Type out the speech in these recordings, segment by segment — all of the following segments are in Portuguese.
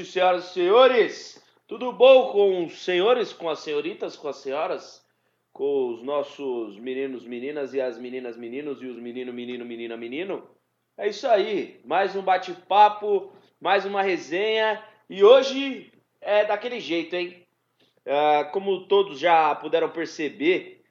noite, senhoras e senhores. Tudo bom com os senhores, com as senhoritas, com as senhoras, com os nossos meninos, meninas e as meninas, meninos e os menino, menino, menina, menino? É isso aí. Mais um bate-papo, mais uma resenha e hoje é daquele jeito, hein? Ah, como todos já puderam perceber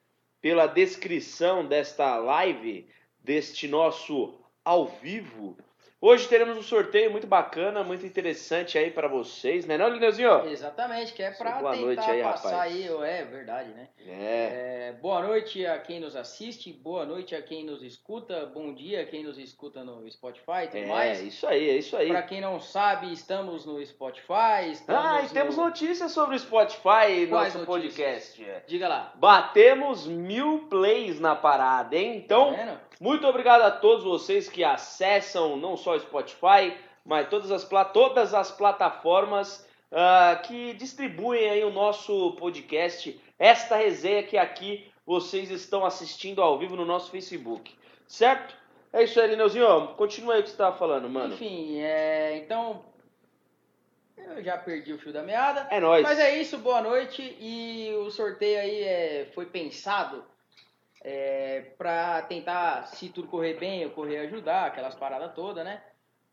pela descrição desta live, deste nosso ao vivo, Hoje teremos um sorteio muito bacana, muito interessante aí para vocês, né, não, Lineuzinho? Exatamente, que é para tentar noite aí, passar rapaz. aí, é verdade, né? É. É, boa noite a quem nos assiste, boa noite a quem nos escuta, bom dia a quem nos escuta no Spotify e tudo É, mais. isso aí, é isso aí. Para quem não sabe, estamos no Spotify, estamos Ah, e temos no... notícias sobre o Spotify, Quais nosso notícias? podcast. é. Diga lá. Batemos mil plays na parada, hein? Então, Tá vendo? Muito obrigado a todos vocês que acessam não só o Spotify, mas todas as, todas as plataformas ah, que distribuem aí o nosso podcast, esta resenha que aqui vocês estão assistindo ao vivo no nosso Facebook, certo? É isso aí, Lineuzinho. Continua aí o que você estava falando, mano. Enfim, é, então eu já perdi o fio da meada. É nóis. Mas é isso, boa noite. E o sorteio aí é, foi pensado é, para tentar, se tudo correr bem, eu correr ajudar, aquelas paradas todas, né?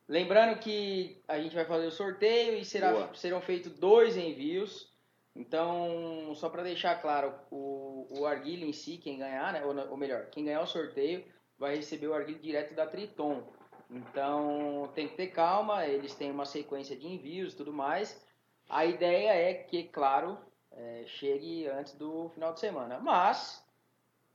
Lembrando que a gente vai fazer o sorteio e será, serão feitos dois envios. Então, só para deixar claro, o, o arguilho em si, quem ganhar, né? Ou, ou melhor, quem ganhar o sorteio vai receber o arguilho direto da Triton. Então, tem que ter calma, eles têm uma sequência de envios e tudo mais. A ideia é que, claro, é, chegue antes do final de semana. Mas,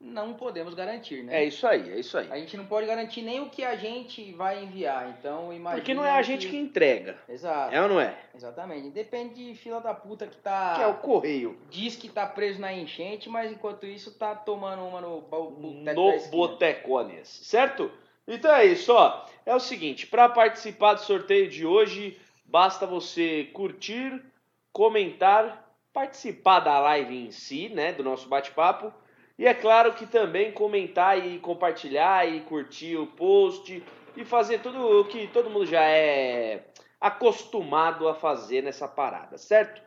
não podemos garantir, né? É isso aí, é isso aí. A gente não pode garantir nem o que a gente vai enviar. Então, imagina. Porque não é a gente que entrega. Exato. É ou não é? Exatamente. Depende de fila da puta que tá. Que é o correio. Diz que tá preso na enchente, mas enquanto isso tá tomando uma no bo- boteco no. Botecones, certo? Então é isso, ó. É o seguinte, para participar do sorteio de hoje, basta você curtir, comentar, participar da live em si, né, do nosso bate-papo, e é claro que também comentar e compartilhar e curtir o post e fazer tudo o que todo mundo já é acostumado a fazer nessa parada, certo?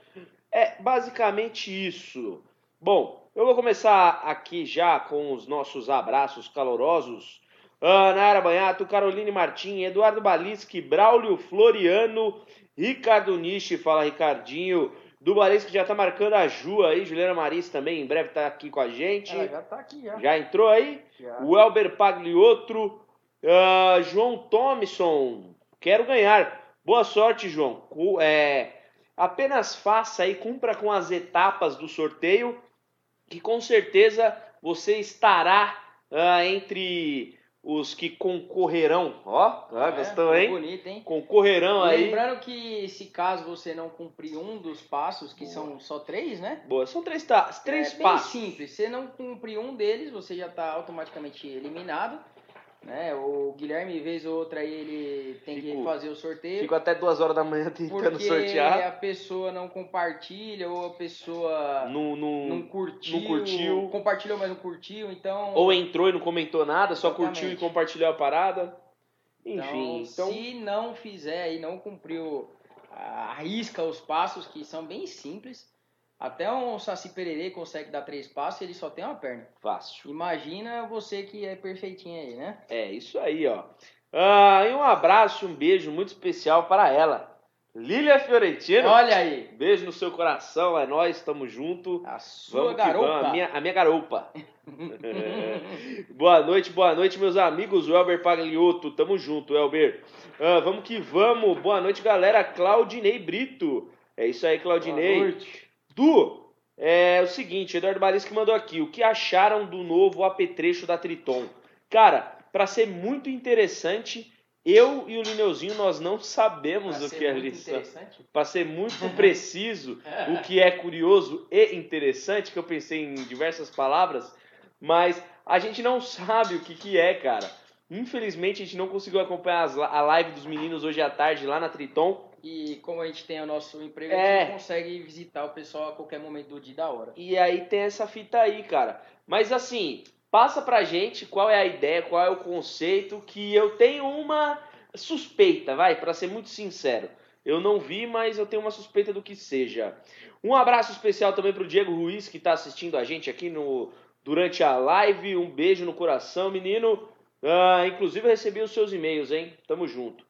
É basicamente isso. Bom, eu vou começar aqui já com os nossos abraços calorosos. Ah, Nara Banhato, Caroline Martim, Eduardo Balisque, Braulio Floriano, Ricardo Nishi, fala Ricardinho, do Balisque já tá marcando a Ju aí, Juliana Maris também, em breve tá aqui com a gente. Ela já tá aqui já. Já entrou aí? Já. O Elber Pagliotro, ah, João Thomson, quero ganhar. Boa sorte, João. É, apenas faça aí, cumpra com as etapas do sorteio, que com certeza você estará ah, entre os que concorrerão. Ó, ah, gostou, hein? Bonito, hein? Concorrerão aí. Lembrando que se caso você não cumprir um dos passos, que são só três, né? Boa, são três, ta- três é passos. simples. Se não cumprir um deles, você já está automaticamente eliminado. Né? O Guilherme, vez ou outra, aí ele tem Fico- que fazer o sorteio. Fico até duas horas da manhã tentando porque sortear. a pessoa não compartilha ou a pessoa Não, não- não curtiu, não curtiu. compartilhou, mas não curtiu, então... Ou entrou e não comentou nada, só Exatamente. curtiu e compartilhou a parada. Enfim, então, então. se não fizer e não cumpriu, arrisca os passos que são bem simples. Até um Saci Pererê consegue dar três passos e ele só tem uma perna. Fácil. Imagina você que é perfeitinho aí, né? É isso aí, ó. Ah, e um abraço, um beijo muito especial para ela. Lília Fiorentino. Olha aí, Beijo no seu coração, é nós, tamo junto. a sua Vamos garopa. vamos, a minha, a minha garopa. boa noite, boa noite, meus amigos. O Elber Pagliotto, tamo junto, Elber. Ah, vamos que vamos. Boa noite, galera. Claudinei Brito. É isso aí, Claudinei. Boa noite. Du, é o seguinte, Eduardo Barisco mandou aqui. O que acharam do novo apetrecho da Triton? Cara, pra ser muito interessante, eu e o Lineuzinho, nós não sabemos Pra o que é lição. interessante. Para ser muito preciso, o que é curioso e interessante, que eu pensei em diversas palavras, mas a gente não sabe o que, que é, cara. Infelizmente a gente não conseguiu acompanhar a live dos meninos hoje à tarde lá na Triton. E como a gente tem o nosso emprego, É. a gente não consegue visitar o pessoal a qualquer momento do dia e da hora. E aí tem essa fita aí, cara. Mas assim, passa pra gente qual é a ideia, qual é o conceito, que eu tenho uma suspeita, vai, para ser muito sincero. Eu não vi, mas eu tenho uma suspeita do que seja. Um abraço especial também para o Diego Ruiz, que está assistindo a gente aqui no, durante a live. Um beijo no coração, menino. Uh, inclusive, eu recebi os seus e-mails, hein? Tamo junto.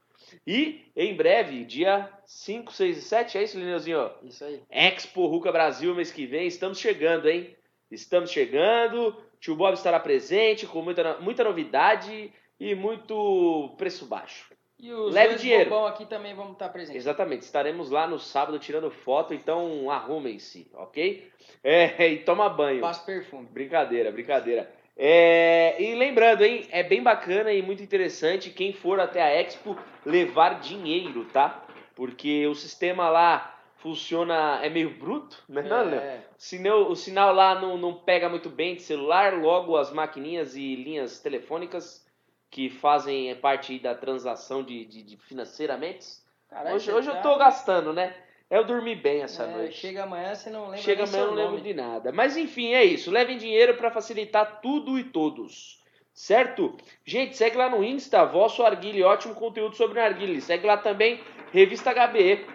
E em breve, dia 5, 6 e 7, é isso, Lineuzinho? Isso aí. Expo Ruca Brasil mês que vem. Estamos chegando, hein? Estamos chegando. Tio Bob estará presente com muita, muita novidade e muito preço baixo. E os Leve dois dinheiro. bobão aqui também vão estar presentes. Exatamente, estaremos lá no sábado tirando foto, então arrumem-se, ok? É, e toma banho. Passa perfume. Brincadeira, brincadeira. É, e lembrando, hein, é bem bacana e muito interessante quem for até a Expo levar dinheiro, tá? Porque o sistema lá funciona, é meio bruto, né? É. O sinal, o sinal lá não, não pega muito bem de celular, logo as maquininhas e linhas telefônicas que fazem parte da transação de, de, de financeiramente. Caralho, Hoje, você hoje eu tô gastando, né? Eu dormi bem essa É, noite. Chega amanhã, você não lembra Chega amanhã, eu não lembro nome. de nada. Mas enfim, é isso. Levem dinheiro para facilitar tudo e todos. Certo? Gente, segue lá no Insta, Vosso Arguile, ótimo conteúdo sobre Arguile. Segue lá também, Revista HBE.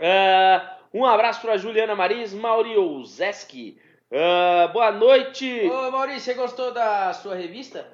Ah, um abraço para Juliana Maris, Mauri Ouzeski. Ah, boa noite. Ô, Maurício, você gostou da sua revista?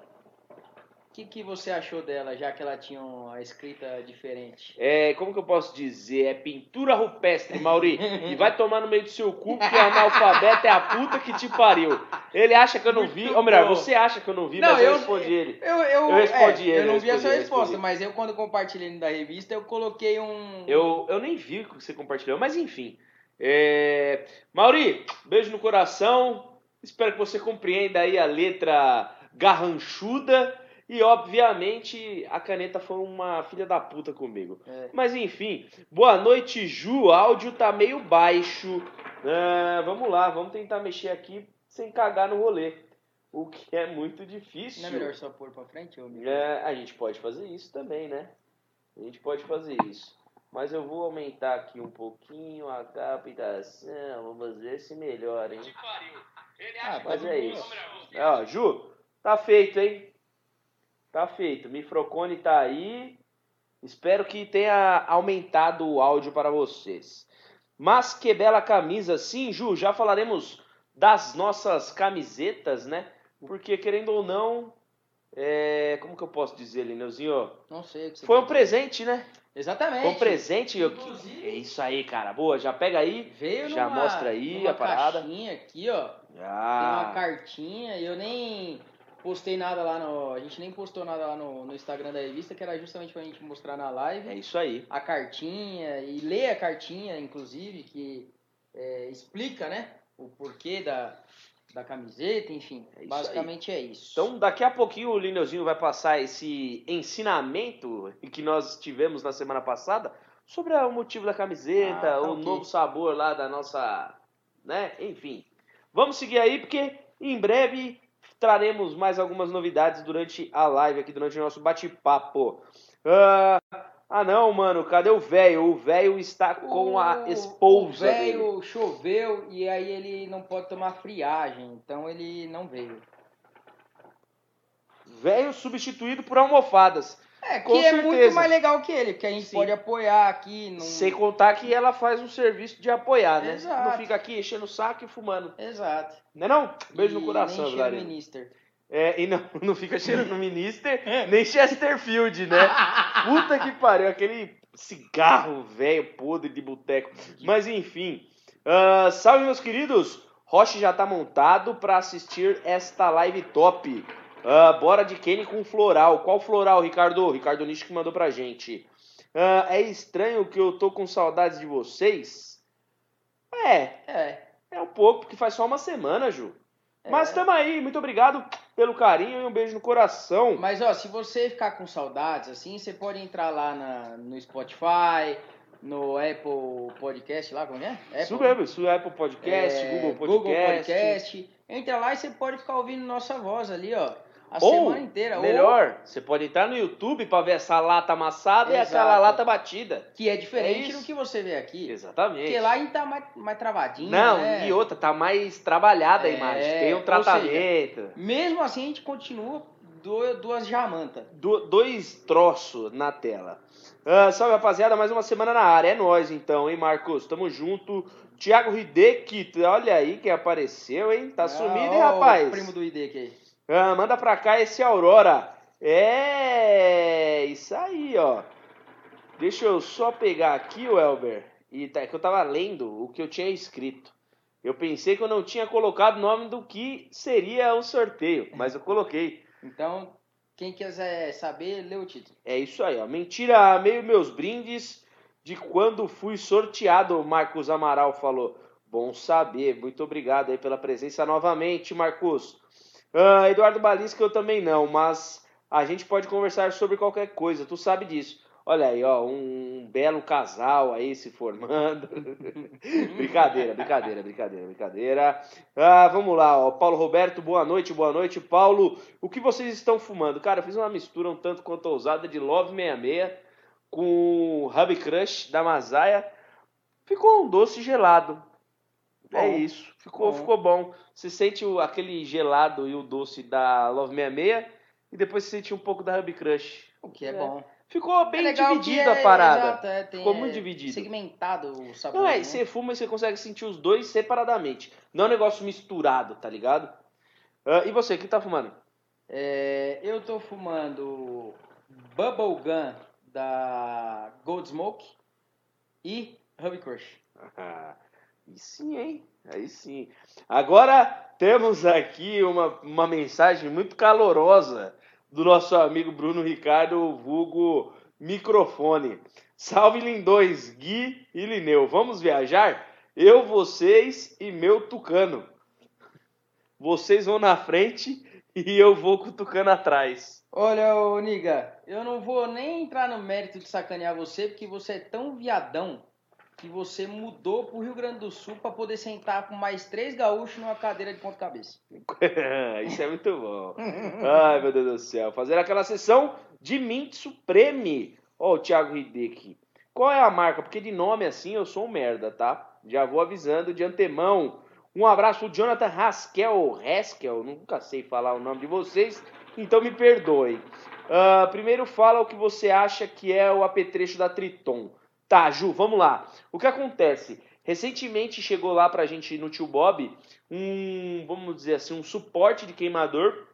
O que, que você achou dela, já que ela tinha uma escrita diferente? É, como que eu posso dizer? É pintura rupestre, Mauri. e vai tomar no meio do seu cu, porque analfabeto é a puta que te pariu. Ele acha que eu não vi. Ou melhor, você acha que eu não vi, Não, mas eu, eu- respondi ele. Eu, eu, Eu respondi é, ele, eu não vi a sua resposta, mas eu quando compartilhei da revista, eu coloquei um... Eu, eu nem vi o que você compartilhou, mas enfim. É... Mauri, beijo no coração. Espero que você compreenda aí a letra garranchuda. E, obviamente, a caneta foi uma filha da puta comigo. É. Mas, enfim. Boa noite, Ju. O áudio tá meio baixo. Ah, vamos lá, vamos tentar mexer aqui sem cagar no rolê. O que é muito difícil. Não é melhor só pôr pra frente, amigo? É, a gente pode fazer isso também, né? A gente pode fazer isso. Mas eu vou aumentar aqui um pouquinho a captação. Vamos ver se melhora, hein? Ah, Mas é isso. Ó, Ju, tá feito, hein? Tá feito. Microfone tá aí. Espero que tenha aumentado o áudio para vocês. Mas que bela camisa. Sim, Ju, já falaremos das nossas camisetas, né? Porque, querendo ou não, é... como que eu posso dizer, Lineuzinho? Não sei o que você Foi um presente, né? Exatamente. Foi um presente. eu- Inclusive- É isso aí, cara. Boa, já pega aí. Veio Já numa, mostra aí numa a parada. caixinha aqui, ó. Tem Ah, uma cartinha e eu nem postei nada lá no... A gente nem postou nada lá no, no Instagram da revista, que era justamente pra gente mostrar na live. é isso aí. a cartinha e ler a cartinha, inclusive, que é, explica, né, o porquê da, da camiseta, enfim. É basicamente é isso. Então, daqui a pouquinho o Lineuzinho vai passar esse ensinamento que nós tivemos na semana passada sobre o motivo da camiseta, Ah, tá o ok. novo sabor lá da nossa, né? Enfim. Vamos seguir aí porque em breve traremos mais algumas novidades durante a live aqui, durante o nosso bate-papo. Ah, ah, não, mano, cadê o velho? O velho está com a O- esposa O velho choveu e aí ele não pode tomar friagem, então ele não veio. Velho substituído por almofadas. É, Com que é certeza. muito mais legal que ele, porque a gente Sim. pode apoiar aqui. Num... Sem contar que ela faz um serviço de apoiar, né? Exato. Não fica aqui enchendo o saco e fumando. Exato. Não é não? Beijo E no coração, nem Vilarinho. minister. É, e não, não fica cheirando Minister, nem Chesterfield, né? Puta que pariu, aquele cigarro velho, podre de boteco. Mas enfim, ah, salve meus queridos! Roche já tá montado para assistir esta live top. Ah, bora de Kenny com floral. Qual floral, Ricardo? Ricardo Nish que mandou pra gente. Ah, é estranho que eu tô com saudades de vocês? É, É. é um pouco, porque faz só uma semana, Ju. Mas é. tamo aí, muito obrigado pelo carinho e um beijo no coração. Mas ó, se você ficar com saudades, assim, você pode entrar lá na, no Spotify, no Apple Podcast lá, como é? Apple, Isso mesmo, isso é Apple Podcast, é, Google Podcast. Google Podcast. Entra lá e você pode ficar ouvindo nossa voz ali, ó. A Ou, semana inteira. Ou- melhor, você pode entrar no YouTube pra ver essa lata amassada e Exato. aquela lata batida. que é diferente É do que você vê aqui. Exatamente. Porque lá a gente tá mais, mais travadinho, Não, né? e outra, tá mais trabalhada a É, imagem. Tem um ou tratamento. Mesmo assim, a gente continua duas jamantas. Do- dois troços na tela. Ah, salve, rapaziada. Mais uma semana na área. É nóis, então, hein, Marcos? Tamo junto. Thiago Hideki, olha aí quem apareceu, hein? Tá sumido, hein, Ah, rapaz? O primo do ID aqui. Ah, manda pra cá esse Aurora. É, isso aí, ó. Deixa eu só pegar aqui, o Elber. E tá, que eu tava lendo o que eu tinha escrito. Eu pensei que eu não tinha colocado o nome do que seria o sorteio, mas eu coloquei. Então, quem quiser saber, lê o título. É isso aí, ó. Mentira, meio meus brindes de quando fui sorteado, o Marcos Amaral falou. Bom saber, muito obrigado aí pela presença novamente, Marcos. Ah, Eduardo Balisca eu também não, mas a gente pode conversar sobre qualquer coisa, tu sabe disso. Olha aí, ó, um belo casal aí se formando. brincadeira, brincadeira, brincadeira, brincadeira. Ah, vamos lá, ó. Paulo Roberto, boa noite, boa noite. Paulo, o que vocês estão fumando? Cara, eu fiz uma mistura um tanto quanto ousada de Love 66 com Hub Crush da Masaia. Ficou um doce gelado. É Bom. isso. Ficou, Bom. ficou bom. Você sente o- aquele gelado e o doce da Love 66 e depois você sente um pouco da Hub Crush. O que é, É. bom. Ficou bem é dividida é- a parada. Exato, é, tem, Ficou muito é, dividido. Segmentado o sabor. Não, é, né? você fuma e você consegue sentir os dois separadamente. Não é um negócio misturado, tá ligado? Ah, e você, o que tá fumando? É, eu tô fumando Bubble Gun da Gold Smoke e Hub Crush. Aí sim, hein? Aí sim. Agora temos aqui uma, uma mensagem muito calorosa do nosso amigo Bruno Ricardo, vulgo microfone. Salve lindões, Gui e Lineu. Vamos viajar? Eu, vocês e meu tucano. Vocês vão na frente e eu vou com o tucano atrás. Olha, ô Niga, eu não vou nem entrar no mérito de sacanear você, porque você é tão viadão que você mudou pro Rio Grande do Sul pra poder sentar com mais três gaúchos numa cadeira de ponta cabeça. Isso é muito bom. Ai, meu Deus do céu. Fazer aquela sessão de Mint Supreme. Ó, o Thiago Hideki. Qual é a marca? Porque de nome assim eu sou um merda, tá? Já vou avisando de antemão. Um abraço pro Jonathan Haskell. Haskell, nunca sei falar o nome de vocês, então me perdoem. Ah, primeiro fala o que você acha que é o apetrecho da Triton. Tá, Ju, vamos lá. O que acontece? Recentemente chegou lá pra gente no Tio Bob um, vamos dizer assim, um suporte de queimador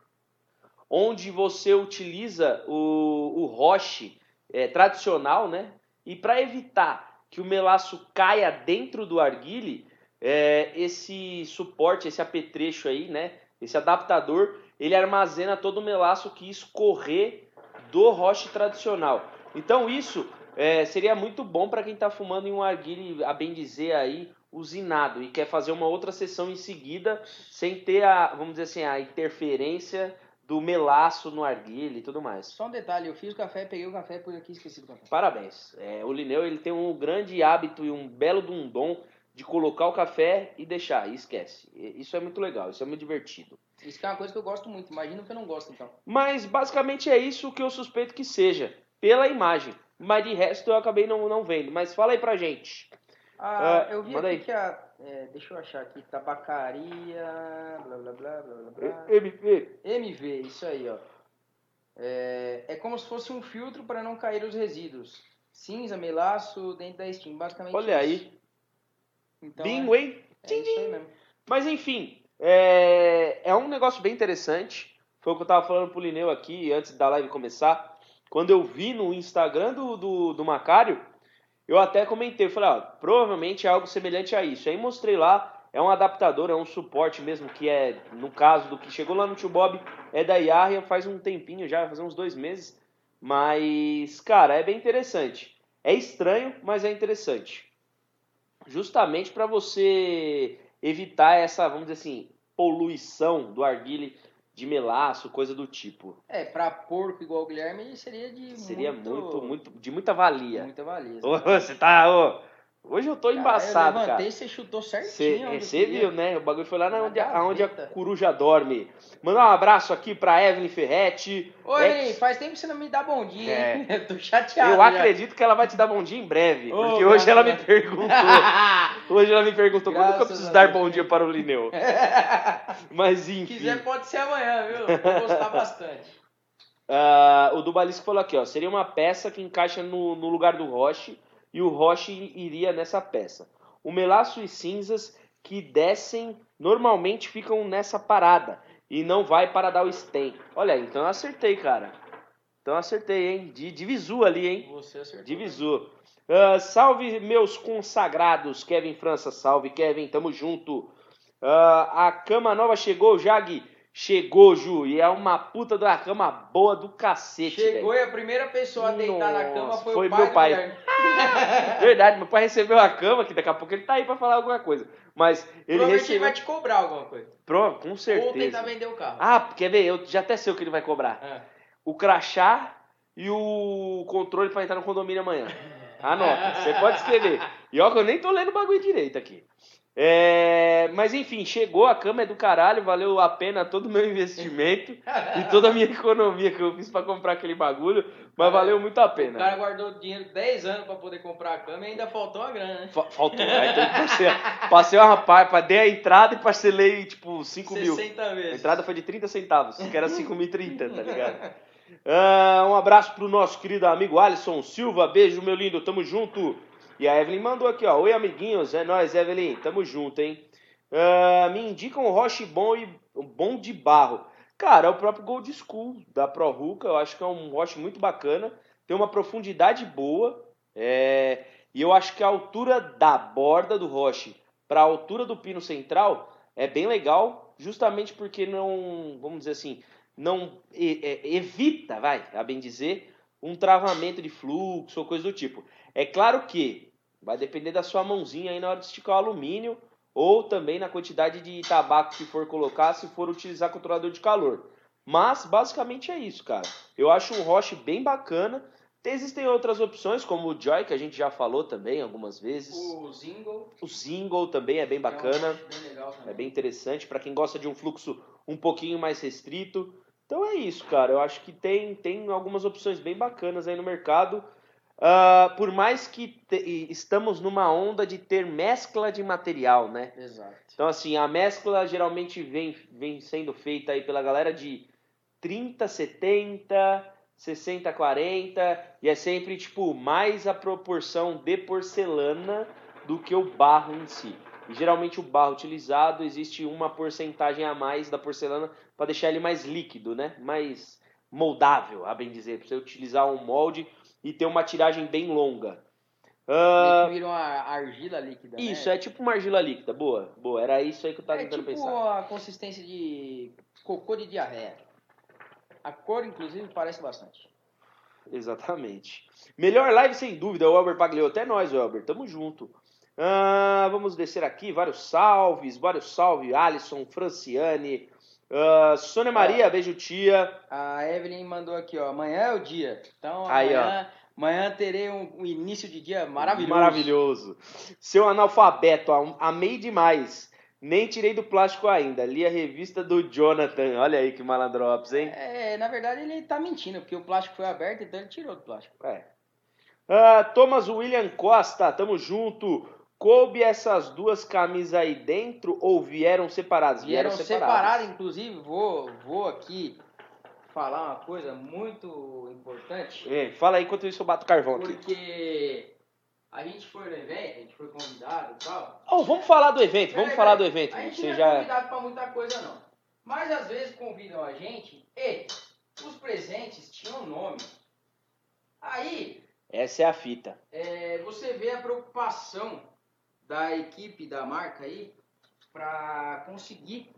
onde você utiliza o, o roche é, tradicional, né? E para evitar que o melaço caia dentro do arguile, é, esse suporte, esse apetrecho aí, né? Esse adaptador, ele armazena todo o melaço que escorrer do roche tradicional. Então isso é, seria muito bom para quem está fumando em um arguile, a bem dizer aí, usinado e quer fazer uma outra sessão em seguida sem ter a, vamos dizer assim, a interferência do melaço no arguile e tudo mais. Só um detalhe, eu fiz o café, peguei o café por aqui e esqueci do café. Parabéns. É, o Lineu ele tem um grande hábito e um belo dom de colocar o café e deixar, e esquece. Isso é muito legal, isso é muito divertido. Isso que é uma coisa que eu gosto muito, imagina que eu não gosto então. Mas basicamente é isso que eu suspeito que seja, pela imagem. Mas de resto eu acabei não, não vendo. Mas fala aí pra gente. Ah, Ah, eu vi aqui aí. que a. é, deixa eu achar aqui, tabacaria. Blá blá blá blá blá. MP. MV, isso aí, ó. É, é como se fosse um filtro para não cair os resíduos. Cinza, melaço dentro da Steam, basicamente. Olha isso. aí. Então, Bingo, é, hein? é Tchim, tchim. Mas enfim, é, é um negócio bem interessante. Foi o que eu tava falando pro Lineu aqui antes da live começar. Quando eu vi no Instagram do, do, do Macário, eu até comentei, falei, ó, provavelmente é algo semelhante a isso. Aí mostrei lá, é um adaptador, é um suporte mesmo, que é, no caso do que chegou lá no Tio Bob, é da Yahya faz um tempinho já, fazer uns dois meses. Mas, cara, é bem interessante. É estranho, mas é interessante. Justamente para você evitar essa, vamos dizer assim, poluição do arguile de melaço, coisa do tipo. É, pra porco igual o Guilherme seria de Seria muito, muito, muito, de muita valia. muita valia. Ô, você tá, ô, hoje eu tô Cara, embaçado, eu levantei, cara. você chutou certinho. Você queria. viu, né? O bagulho foi lá na onde, aonde a coruja dorme. Mandar um abraço aqui pra Evelyn Ferretti. Oi, Ex- faz tempo que você não me dá bom dia, É. hein? Eu tô chateado. Eu já. acredito que ela vai te dar bom dia em breve. Porque hoje ela a me Deus. perguntou. Hoje ela me perguntou quando que eu preciso dar bom dia para o Lineu. Mas Se enfim. quiser, pode ser amanhã, viu? Vou gostar bastante. Uh, o Dubalisco falou aqui, ó, seria uma peça que encaixa no, no lugar do Roche e o Roche iria nessa peça. O melaço e cinzas que descem normalmente ficam nessa parada e não vai para dar o stem. Olha, então eu acertei, cara. Então eu acertei, hein? De, de visu ali, hein? Você acertou. De visu. Uh, salve meus consagrados, Kevin França, salve Kevin, tamo junto. Uh, a cama nova chegou, Jag. Chegou, Ju, e é uma puta da cama boa do cacete. Chegou véio. e a primeira pessoa a deitar Nossa, na cama foi, foi o pai meu pai. Verdade, meu pai recebeu a cama, que daqui a pouco ele tá aí pra falar alguma coisa. Mas ele recebeu. vai te cobrar alguma coisa. Pronto, com Ou certeza. tentar vender o carro. Ah, quer ver? Eu já até sei o que ele vai cobrar. Ah. O crachá e o controle pra entrar no condomínio amanhã. Anota, você pode escrever. E ó que eu nem tô lendo o bagulho direito aqui. É, mas enfim, chegou, a cama é do caralho, valeu a pena todo o meu investimento e toda a minha economia que eu fiz pra comprar aquele bagulho, mas valeu muito a O pena. cara guardou dinheiro 10 anos pra poder comprar a cama e ainda faltou a grana, né? Fa- Faltou, aí então passei, passei uma parte, dei a entrada e parcelei tipo 5 mil. 60 A vezes. entrada foi de 30 centavos, que era 5.030, tá ligado? Ah, um abraço pro nosso querido amigo Alisson Silva, beijo meu lindo, tamo junto. E a Evelyn mandou aqui, ó, oi amiguinhos, é nóis Evelyn, tamo junto, hein? Ah, me indicam um roche bom e bom de barro. Cara, é o próprio Gold School da Pro Ruka, eu acho que é um roche muito bacana, tem uma profundidade boa, é, e eu acho que a altura da borda do roche para a altura do pino central é bem legal, justamente porque não, vamos dizer assim, não é, evita, vai, a bem dizer, um travamento de fluxo ou coisa do tipo. É claro que vai depender da sua mãozinha aí na hora de esticar o alumínio ou também na quantidade de tabaco que for colocar se for utilizar controlador de calor. Mas basicamente é isso, cara. Eu acho um roche bem bacana. Existem outras opções, como o Joy, que a gente já falou também algumas vezes. O Zingle. O Single também é bem que é um bacana. bem legal também. É bem interessante para quem gosta de um fluxo um pouquinho mais restrito. Então é isso, cara. Eu acho que tem, tem algumas opções bem bacanas aí no mercado. Ah, por mais que te- estamos numa onda de ter mescla de material, né? Exato. Então, assim, a mescla geralmente vem, vem sendo feita aí pela galera de 30, 70, 60, 40, e é sempre, tipo, mais a proporção de porcelana do que o barro em si. E geralmente o barro utilizado existe uma porcentagem a mais da porcelana para deixar ele mais líquido, né? Mais moldável, a bem dizer, para você utilizar um molde e ter uma tiragem bem longa. Ah, Meio que vira uma argila líquida, isso, né? é tipo uma argila líquida. Boa, boa. Era isso aí que eu tava É tentando tipo pensar. a consistência de cocô de diarreia. A cor, inclusive, parece bastante. Exatamente. Melhor live sem dúvida, o Elber Pagliotto. É nós, Elber. Tamo junto. Ah, vamos descer aqui. Vários salves, vários salves. Alisson, Franciane, ah, Sônia Maria, beijo tia. A Evelyn mandou aqui, ó. Amanhã é o dia. Então, Aí, amanhã, amanhã terei um, um início de dia maravilhoso. Maravilhoso. Seu analfabeto, am- amei demais. Nem tirei do plástico ainda. Li a revista do Jonathan. Olha aí que malandrops, hein? É, na verdade, ele tá mentindo, porque o plástico foi aberto, então ele tirou do plástico. É. Ah, Thomas William Costa, tamo junto. Coube essas duas camisas aí dentro ou vieram separadas? Vieram separados, inclusive, vou, vou aqui falar uma coisa muito importante. É, fala aí enquanto isso eu bato carvão aqui. Porque a gente foi no evento, a gente foi convidado e tal. Oh, vamos falar do evento, vamos Peraí, falar do peraí. evento. A gente Você não é já... convidado pra muita coisa, não. Mas às vezes convidam a gente e os presentes tinham nome. Aí Essa é a fita. é, você vê a preocupação da equipe da marca aí para conseguir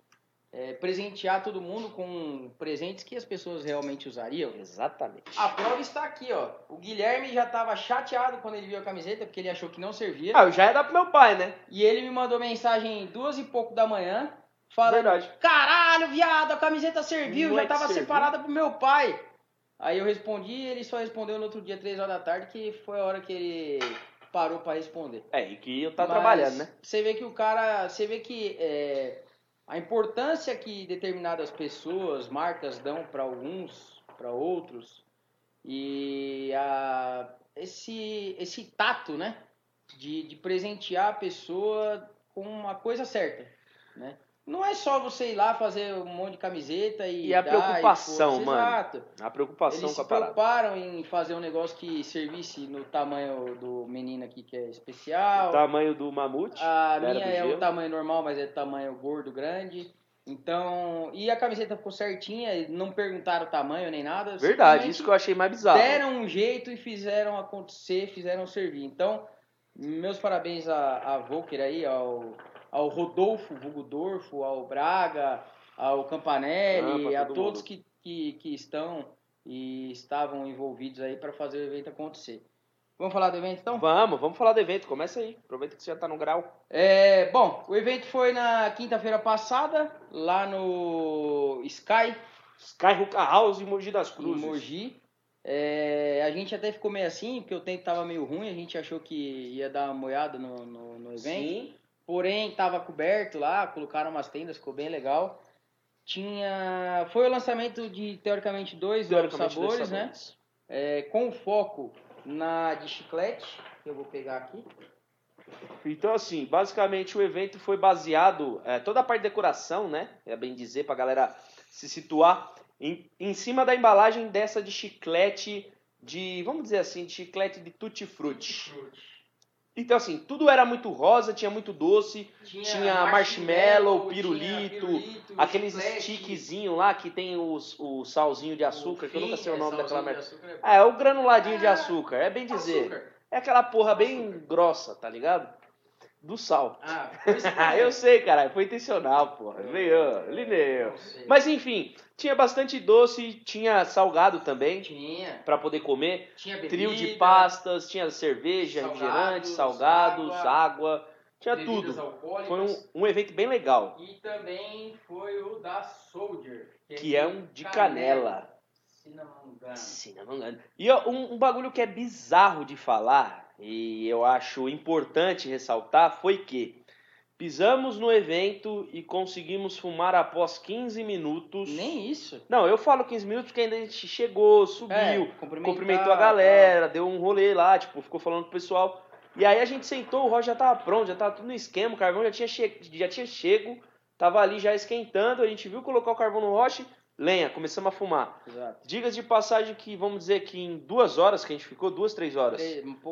é, presentear todo mundo com presentes que as pessoas realmente usariam. Exatamente. A prova está aqui, ó. O Guilherme já estava chateado quando ele viu a camiseta, porque ele achou que não servia. Ah, eu já ia dar pro meu pai, né? E ele me mandou mensagem duas e pouco da manhã, falando: Verdade. Caralho, viado, a camiseta serviu, Não já é que tava serviu? separada pro meu pai. Aí eu respondi e ele só respondeu no outro dia, três horas da tarde, que foi a hora que ele parou para responder. É, e que eu tá Mas trabalhando, né? Você vê que o cara. Você vê que é, a importância que determinadas pessoas, marcas dão para alguns, para outros, e a, esse, esse tato, né? De, de presentear a pessoa com uma coisa certa, né? Não é só você ir lá fazer um monte de camiseta e. E a dar, preocupação, e, mano. Exato. A preocupação Eles com a se parada. preocuparam em fazer um negócio que servisse no tamanho do menino aqui, que é especial. O tamanho do mamute. A Era minha é o tamanho normal, mas é tamanho gordo, grande. Então, e a camiseta ficou certinha, não perguntaram o tamanho nem nada. Verdade, isso que eu achei mais bizarro. Deram um jeito e fizeram acontecer, fizeram servir. Então, meus parabéns à, à Volker aí, ao, ao Rodolfo Vulgodorfo, ao Braga, ao Ah, Campanelli, pra a todo todos que, que, que estão e estavam envolvidos aí para fazer o evento acontecer. Vamos falar do evento então? Vamos, vamos falar do evento. Começa aí. Aproveita que você já tá no grau. É, bom, o evento foi na quinta-feira passada, lá no Sky, Sky Hookah House em Mogi das em Cruzes. Mogi. É, a gente até ficou meio assim, porque o tempo tava meio ruim, a gente achou que ia dar uma moiada no, no, no evento. Sim. Porém, tava coberto lá, colocaram umas tendas, ficou bem legal. Tinha. Foi o lançamento de, teoricamente, dois novos Teoricamente, dois sabores, né? sabores. É, com foco na de chiclete, que eu vou pegar aqui. Então, assim, basicamente o evento foi baseado, é, toda a parte de decoração, né? É bem dizer, pra galera se situar, em, em cima da embalagem dessa de chiclete de, vamos dizer assim, de chiclete de tutti-frutti. Então, assim, tudo era muito rosa, tinha muito doce, Tinha marshmallow, pirulito, aqueles chiclete, stickzinho lá que tem os, o salzinho de açúcar, que eu nunca sei o fim, nome é, daquela merda. Ah, é o granuladinho de Ah, açúcar, é bem dizer. açúcar. É aquela porra bem grossa, tá ligado? Do sal. Ah, que Ah, eu sei, caralho, foi intencional, porra. Veio, lineu. Não sei. Mas enfim, tinha bastante doce, tinha salgado também, tinha, pra poder comer. tinha Trio de bebida, pastas, tinha cerveja, Salgados, refrigerante, salgados, água, água, tinha tudo. Foi um, um evento bem legal, E também foi o da Soldier. que é um de canela. Se não me engano. Se não me engano. E ó, um, um bagulho que é bizarro de falar, e eu acho importante ressaltar, foi que pisamos no evento e conseguimos fumar após 15 minutos. Nem isso. Não, eu falo 15 minutos porque ainda a gente chegou, subiu, É, cumprimentou a galera, deu um rolê lá, tipo, ficou falando com o pessoal. E aí a gente sentou, o Roger já tava pronto, já tava tudo no esquema, o carvão já tinha, che já tinha chego, tava ali já esquentando, a gente viu colocar o carvão no roche, lenha, começamos a fumar. Exato. Dicas de passagem que, vamos dizer que em duas horas que a gente ficou, duas, três horas.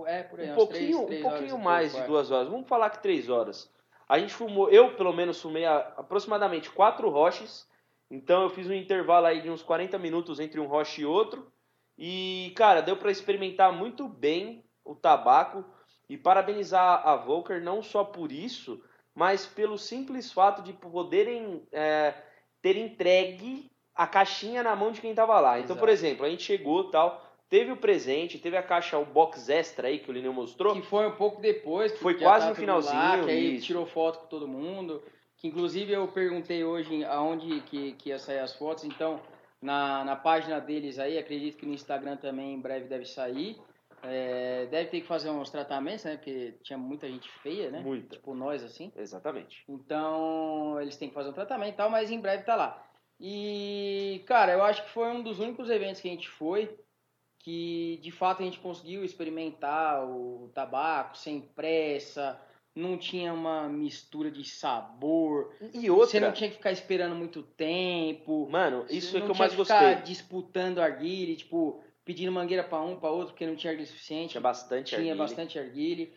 É, por aí, um pouquinho, três- três um pouquinho mais de duas horas. Vamos falar que três horas. A gente fumou, eu pelo menos fumei aproximadamente quatro roches. Então eu fiz um intervalo aí de uns 40 minutos entre um roche e outro. E, cara, deu para experimentar muito bem o tabaco. E parabenizar a Volker não só por isso, mas pelo simples fato de poderem é, ter entregue a caixinha na mão de quem tava lá. Então, Exato. por exemplo, a gente chegou tal, teve o presente, teve a caixa, o box extra aí que o Lineu mostrou. Que foi um pouco depois. Que Foi quase no finalzinho, Lá, que aí isso. tirou foto com todo mundo. Que inclusive eu perguntei hoje aonde que, que ia sair as fotos. Então, na, na página deles aí, acredito que no Instagram também em breve deve sair. É, deve ter que fazer uns tratamentos, né? Porque tinha muita gente feia, né? Muita. Tipo nós, assim. Exatamente. Então, eles têm que fazer um tratamento e tal, mas em breve tá lá. E, cara, eu acho que foi um dos únicos eventos que a gente foi que, de fato, a gente conseguiu experimentar o tabaco sem pressa, não tinha uma mistura de sabor, E você outra, não tinha que ficar esperando muito tempo. mano, isso você é não que eu tinha mais ficar gostei. disputando arguile, tipo, pedindo mangueira pra um, pra outro, porque não tinha arguile suficiente. Tinha bastante Tinha arguile. bastante arguile.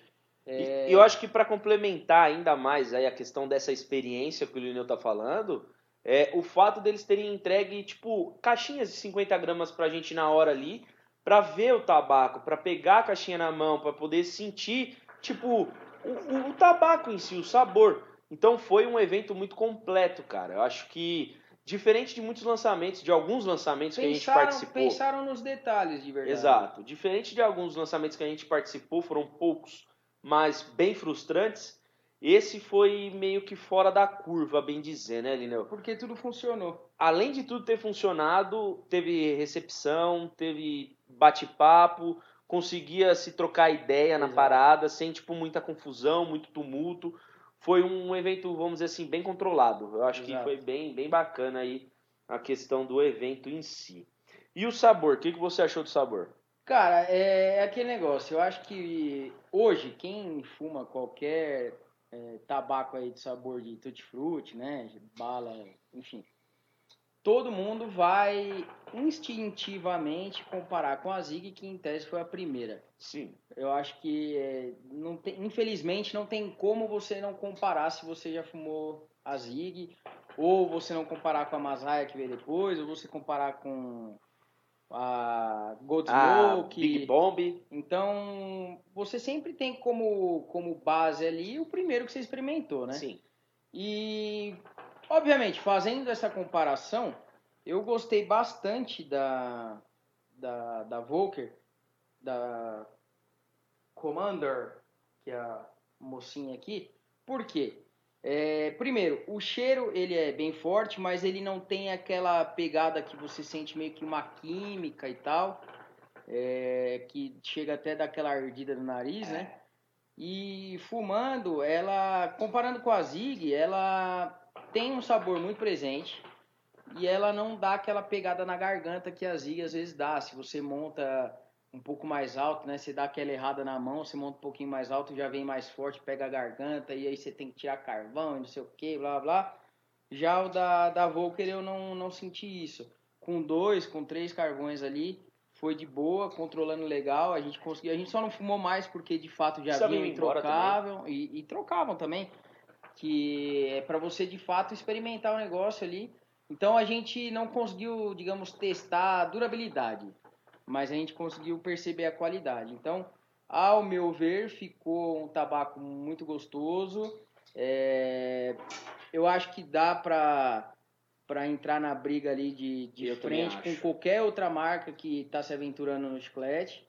E- E eu acho que para complementar ainda mais aí a questão dessa experiência que o Lineu tá falando, é o fato deles terem entregue, tipo, caixinhas de 50 gramas pra gente na hora ali, pra ver o tabaco, pra pegar a caixinha na mão, pra poder sentir, tipo, o, o- o tabaco em si, o sabor. Então foi um evento muito completo, cara. Eu acho que, diferente de muitos lançamentos, de alguns lançamentos que a gente Pensaram, participou. pensaram nos detalhes, de verdade. Exato. Diferente de alguns lançamentos que a gente participou, foram poucos, mas bem frustrantes. Esse foi meio que fora da curva, bem dizer, né, Lineu? Porque tudo funcionou. Além de tudo ter funcionado, teve recepção, teve bate-papo, conseguia se trocar ideia na Exato. parada, sem tipo muita confusão, muito tumulto. Foi um evento, vamos dizer assim, bem controlado. Eu acho que Exato. foi bem, bem bacana aí a questão do evento em si. E o sabor? O que, que você achou do sabor? Cara, é aquele negócio. Eu acho que hoje, quem fuma qualquer é, tabaco aí de sabor de tutti-frutti, né? Bala, enfim. Todo mundo vai instintivamente comparar com a Zig, que em tese foi a primeira. Sim. Eu acho que, é, não tem, infelizmente, não tem como você não comparar se você já fumou a Zig, ou você não comparar com a Masaya que veio depois, ou você comparar com a Gold Smoke. Big Bomb. Então, você sempre tem como, como base ali o primeiro que você experimentou, né? Sim. E, obviamente, fazendo essa comparação, eu gostei bastante da, da, da Volker, da Commander, que é a mocinha aqui. Por quê? É, primeiro, o cheiro ele é bem forte, mas ele não tem aquela pegada que você sente meio que uma química e tal, é, que chega até daquela ardida no nariz, né? E fumando, ela, comparando com a Zig, ela tem um sabor muito presente e ela não dá aquela pegada na garganta que a Zig às vezes dá. Se você monta um pouco mais alto, né? Você dá aquela errada na mão, você monta um pouquinho mais alto, já vem mais forte, pega a garganta, e aí você tem que tirar carvão e não sei o que, blá blá. Já o da, da Volker eu não, não senti isso. Com dois, com três carvões ali, foi de boa, controlando legal. A gente conseguiu. A gente só não fumou mais porque de fato já vinham ir e trocavam. E, e trocavam também. Que é para você de fato experimentar o negócio ali. Então a gente não conseguiu, digamos, testar a durabilidade mas a gente conseguiu perceber a qualidade. Então, ao meu ver, ficou um tabaco muito gostoso. É, eu acho que dá para para entrar na briga ali de, de frente com qualquer outra marca que está se aventurando no chiclete.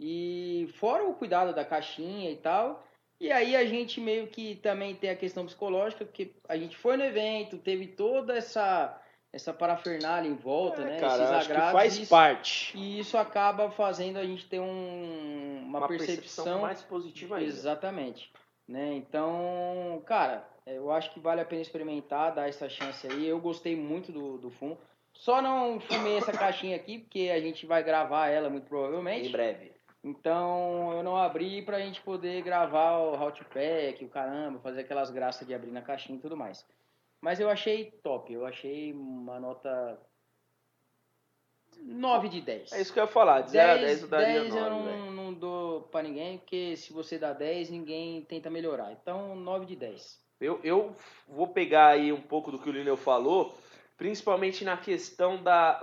E fora o cuidado da caixinha e tal. E aí a gente meio que também tem a questão psicológica, porque a gente foi no evento, teve toda essa essa parafernália em volta, é, né? Cara, Esses acho agrados. que faz isso, parte. E isso acaba fazendo a gente ter um, uma, Uma percepção, percepção mais positiva ainda. Exatamente. Né? Então, cara, eu acho que vale a pena experimentar, dar essa chance aí. Eu gostei muito do, do fumo. Só não fumei essa caixinha aqui, porque a gente vai gravar ela muito provavelmente. Em breve. Então eu não abri pra gente poder gravar o hot pack, o caramba, fazer aquelas graças de abrir na caixinha e tudo mais. Mas eu achei top, eu achei uma nota 9 de 10. É isso que eu ia falar, de 0 a 10 eu daria 10 9, eu não, não dou pra ninguém, porque se você dá 10, ninguém tenta melhorar. Então, 9 de 10. Eu, eu vou pegar aí um pouco do que o Lineu falou, principalmente na questão da.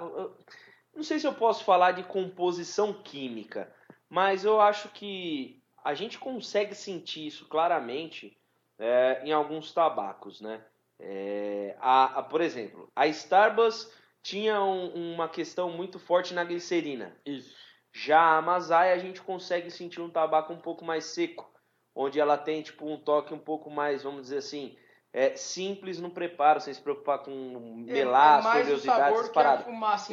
Não sei se eu posso falar de composição química, mas eu acho que a gente consegue sentir isso claramente é, em alguns tabacos, né? É, a, a, por exemplo, a Starbucks tinha um, uma questão muito forte na glicerina. Isso. Já a Masai a gente consegue sentir um tabaco um pouco mais seco, onde ela tem tipo um toque um pouco mais, vamos dizer assim, é, simples no preparo, sem se preocupar com melaço, é, é oleosidade.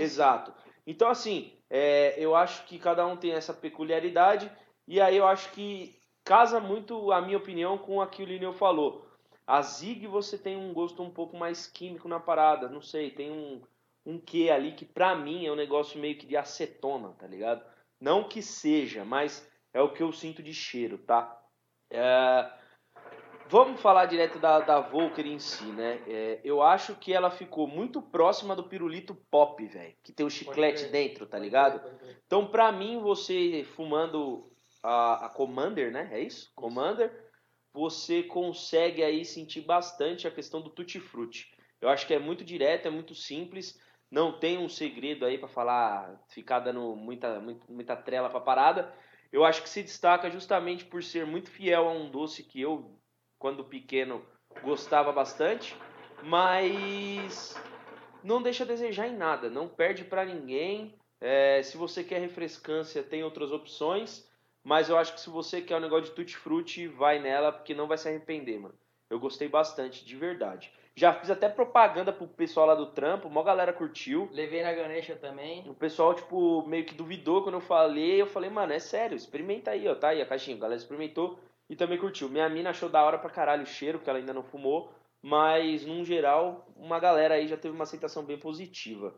Exato. Então assim, é, eu acho que cada um tem essa peculiaridade e aí eu acho que casa muito a minha opinião com a que o Lineu falou. A Zig você tem um gosto um pouco mais químico na parada, não sei, tem um, um quê ali que pra mim é um negócio meio que de acetona, tá ligado? Não que seja, mas é o que eu sinto de cheiro, tá? É, vamos falar direto da, da Volker em si, né? É, eu acho que ela ficou muito próxima do pirulito pop, velho, que tem o chiclete dentro, tá ligado? Então, pra mim, você fumando a, a Commander, né? É isso? Commander, você consegue aí sentir bastante a questão do tutti-frutti. Eu acho que é muito direto, é muito simples, não tem um segredo aí pra falar, ficar dando muita, muita, trela pra parada. Eu acho que se destaca justamente por ser muito fiel a um doce que eu, quando pequeno, gostava bastante, mas não deixa a desejar em nada, não perde pra ninguém. É, se você quer refrescância, tem outras opções. Mas eu acho que se você quer um negócio de tutti-frutti, vai nela, porque não vai se arrepender, mano. Eu gostei bastante, de verdade. Já fiz até propaganda pro pessoal lá do trampo, uma galera curtiu. Levei na Ganesha também. O pessoal, tipo, meio que duvidou quando eu falei. Eu falei, mano, é sério, experimenta aí, ó, tá aí a caixinha. A galera experimentou e também curtiu. Minha mina achou da hora pra caralho o cheiro, porque ela ainda não fumou. Mas, num geral, uma galera aí já teve uma aceitação bem positiva.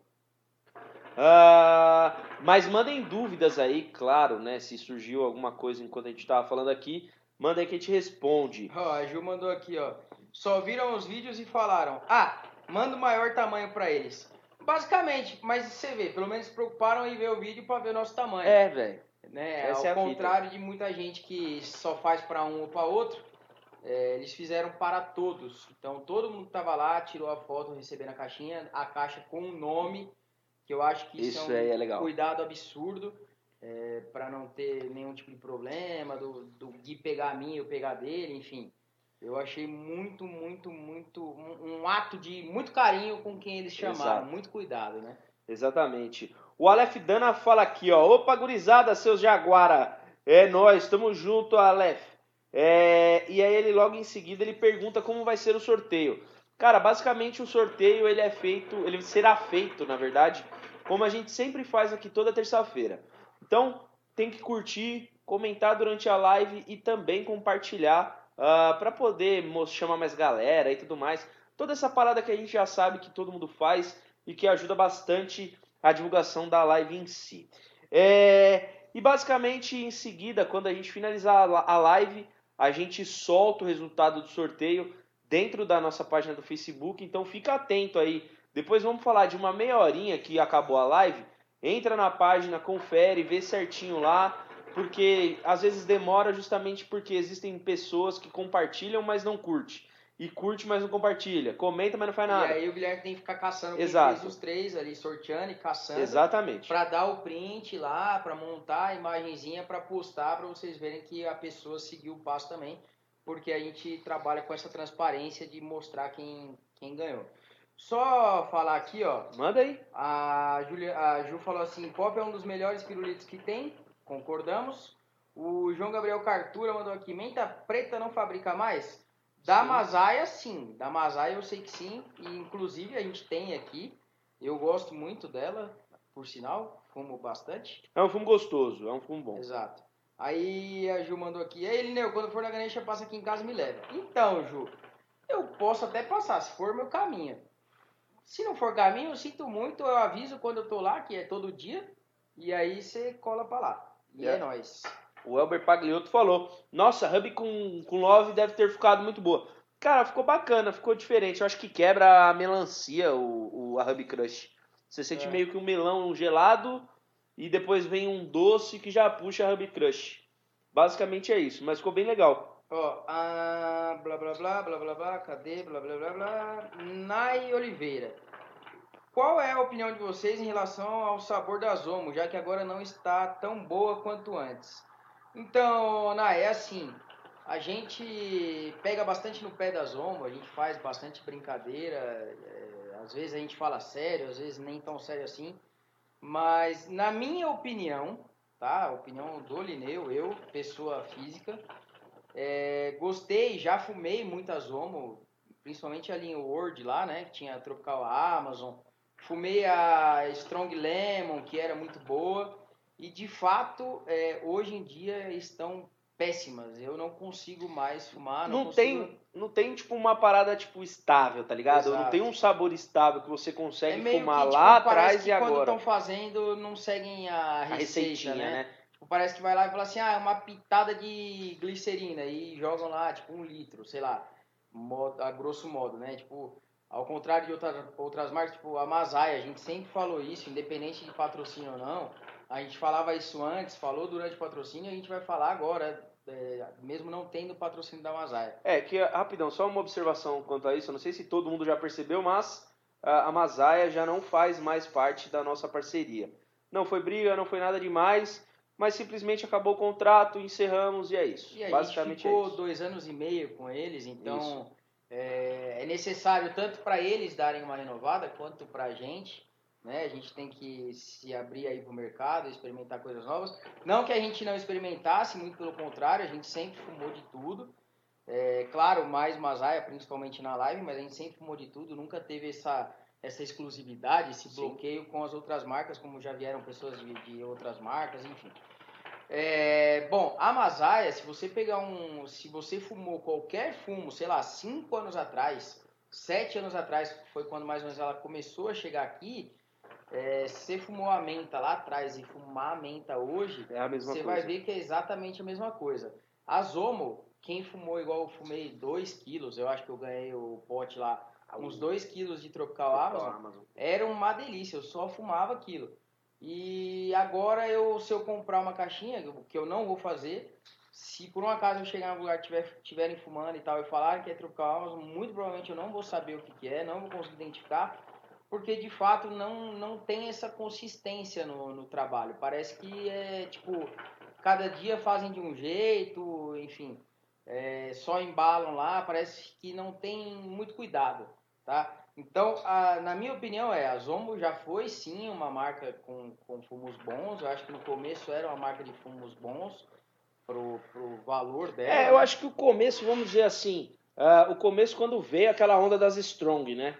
Ah, mas mandem dúvidas aí, claro, né? Se surgiu alguma coisa enquanto a gente estava falando aqui, Manda aí que a gente responde. Ó, a Ju mandou aqui, ó. Só viram os vídeos e falaram: Ah, manda o maior tamanho pra eles. Basicamente, mas você vê, pelo menos se preocuparam em ver o vídeo pra ver o nosso tamanho. É, velho. né? essa Ao é contrário de muita gente que só faz pra um ou pra outro, é, eles fizeram para todos. Então todo mundo que tava lá tirou a foto recebendo a caixinha, a caixa com o nome, que eu acho que isso, Isso é um é cuidado absurdo. É, para não ter nenhum tipo de problema, do, do Gui pegar a minha, eu pegar dele, enfim. Eu achei muito, muito, muito. Um, um ato de muito carinho com quem eles chamaram, Exato. muito cuidado, né? Exatamente. O Aleph Dana fala aqui, ó. Opa, gurizada, seus Jaguara. É nós, tamo junto, Aleph. É, e aí ele logo em seguida ele pergunta como vai ser o sorteio. Cara, basicamente o sorteio ele é feito, ele será feito, na verdade, como a gente sempre faz aqui toda terça-feira. Então, tem que curtir, comentar durante a live e também compartilhar para poder chamar mais galera e tudo mais. Toda essa parada que a gente já sabe que todo mundo faz e que ajuda bastante a divulgação da live em si. É, e basicamente em seguida, quando a gente finalizar a live, a gente solta o resultado do sorteio dentro da nossa página do Facebook. Então fica atento aí. Depois vamos falar de uma meia horinha que acabou a live. Entra na página, confere, vê certinho lá, porque às vezes demora justamente porque existem pessoas que compartilham, mas não curte. E curte, mas não compartilha. Comenta, mas não faz nada. E aí o Guilherme tem que ficar caçando Exato. fez os três ali, sorteando e caçando. Exatamente. Pra dar o print lá, pra montar a imagenzinha, pra postar, pra vocês verem que a pessoa seguiu o passo também. Porque a gente trabalha com essa transparência de mostrar quem, quem ganhou. Só falar aqui, ó. Manda aí. A, Julia, a Ju falou assim: Pop é um dos melhores pirulitos que tem. Concordamos. O João Gabriel Cartura mandou aqui: Menta preta não fabrica mais? Da Sim. Masaia, sim. Da Masaia eu sei que sim. E inclusive a gente tem aqui. Eu gosto muito dela, por sinal. Fumo bastante. É um fumo gostoso, é um fumo bom. Exato. Aí a Ju mandou aqui: Ei, Lineu, quando for na Ganesha, passa aqui em casa e me leva. Então, Ju, eu posso até passar, se for meu caminho. Se não for caminho, eu sinto muito, eu aviso quando eu tô lá, que é todo dia, e aí você cola pra lá. E é, É. nóis. O Elber Pagliotto falou: Nossa, a Hub com, com Love deve ter ficado muito boa. Cara, ficou bacana, ficou diferente. Eu acho que quebra a melancia, o, o a Hub Crush. Você sente É. meio que um melão gelado e depois vem um doce que já puxa a Hub Crush. Basicamente é isso, mas ficou bem legal. Ó, ah, blá blá blá, blá blá blá, cadê? Blá blá blá blá. Nai Oliveira. Qual é a opinião de vocês em relação ao sabor da Zomo, já que agora não está tão boa quanto antes? Então, Nai, é assim. A gente pega bastante no pé da Zomo, a gente faz bastante brincadeira. é, às vezes a gente fala sério, às vezes nem tão sério assim. Mas, na minha opinião, tá? A opinião do Lineu, eu, pessoa física, é, gostei, já fumei muita Zomo, principalmente ali em Word lá, né? Que tinha a Tropical Amazon. Fumei a Strong Lemon, que era muito boa. E de fato, é, hoje em dia estão péssimas. Eu não consigo mais fumar. Não, Não, consigo- tem, não tem tipo uma parada tipo estável, tá ligado? Não Exato. tem um sabor estável que você É consegue meio fumar que, tipo, lá atrás e quando agora. estão fazendo, não seguem a A receita, receitinha, né? né? Tipo, parece que vai lá e fala assim, ah, é uma pitada de glicerina e jogam lá, tipo, um litro, sei lá, modo, a grosso modo, né? Tipo, ao contrário de outras, outras marcas, tipo, a Masai, a gente sempre falou isso, independente de patrocínio ou não, a gente falava isso antes, falou durante o patrocínio, a gente vai falar agora, é, mesmo não tendo patrocínio da Masai. É, que rapidão, só uma observação quanto a isso. Eu não sei se todo mundo já percebeu, mas a, a já não faz mais parte da nossa parceria. Não foi briga, não foi nada demais, mas simplesmente acabou o contrato, encerramos e é isso. E a Basicamente gente ficou é isso. dois anos e meio com eles, então é, é necessário tanto para eles darem uma renovada quanto para a gente. Né? A gente tem que se abrir aí para o mercado, experimentar coisas novas. Não que a gente não experimentasse, muito pelo contrário, a gente sempre fumou de tudo. É, claro, mais Masaia, principalmente na live, mas a gente sempre fumou de tudo, nunca teve essa, essa exclusividade, esse Sim. bloqueio com as outras marcas, como já vieram pessoas de, de outras marcas, enfim. É, bom, a Masaia, se você pegar um. Se você fumou qualquer fumo, sei lá, 5 anos atrás, 7 anos atrás, foi quando mais ou menos ela começou a chegar aqui. é, se você fumou a menta lá atrás e fumar a menta hoje, É a mesma você coisa. vai ver que é exatamente a mesma coisa. A Zomo, quem fumou igual eu fumei 2 quilos, eu acho que eu ganhei o pote lá, uns 2 quilos de Tropical Amazon, Amazon. era uma delícia, eu só fumava aquilo. E agora eu, se eu comprar uma caixinha, que eu não vou fazer, se por um acaso eu chegar em algum lugar e tiver, tiverem fumando e tal e falar que é Tropical Amazon, muito provavelmente eu não vou saber o que, que é, não vou conseguir identificar, porque de fato não, não tem essa consistência no, no trabalho. Parece que é tipo, cada dia fazem de um jeito, enfim, é, só embalam lá, parece que não tem muito cuidado, tá? Então, a, na minha opinião, é, a Zombo já foi sim uma marca com, com fumos bons. Eu acho que no começo era uma marca de fumos bons pro, pro valor dela. É, eu acho que o começo, vamos dizer assim, ah, o começo quando veio aquela onda das Strong, né?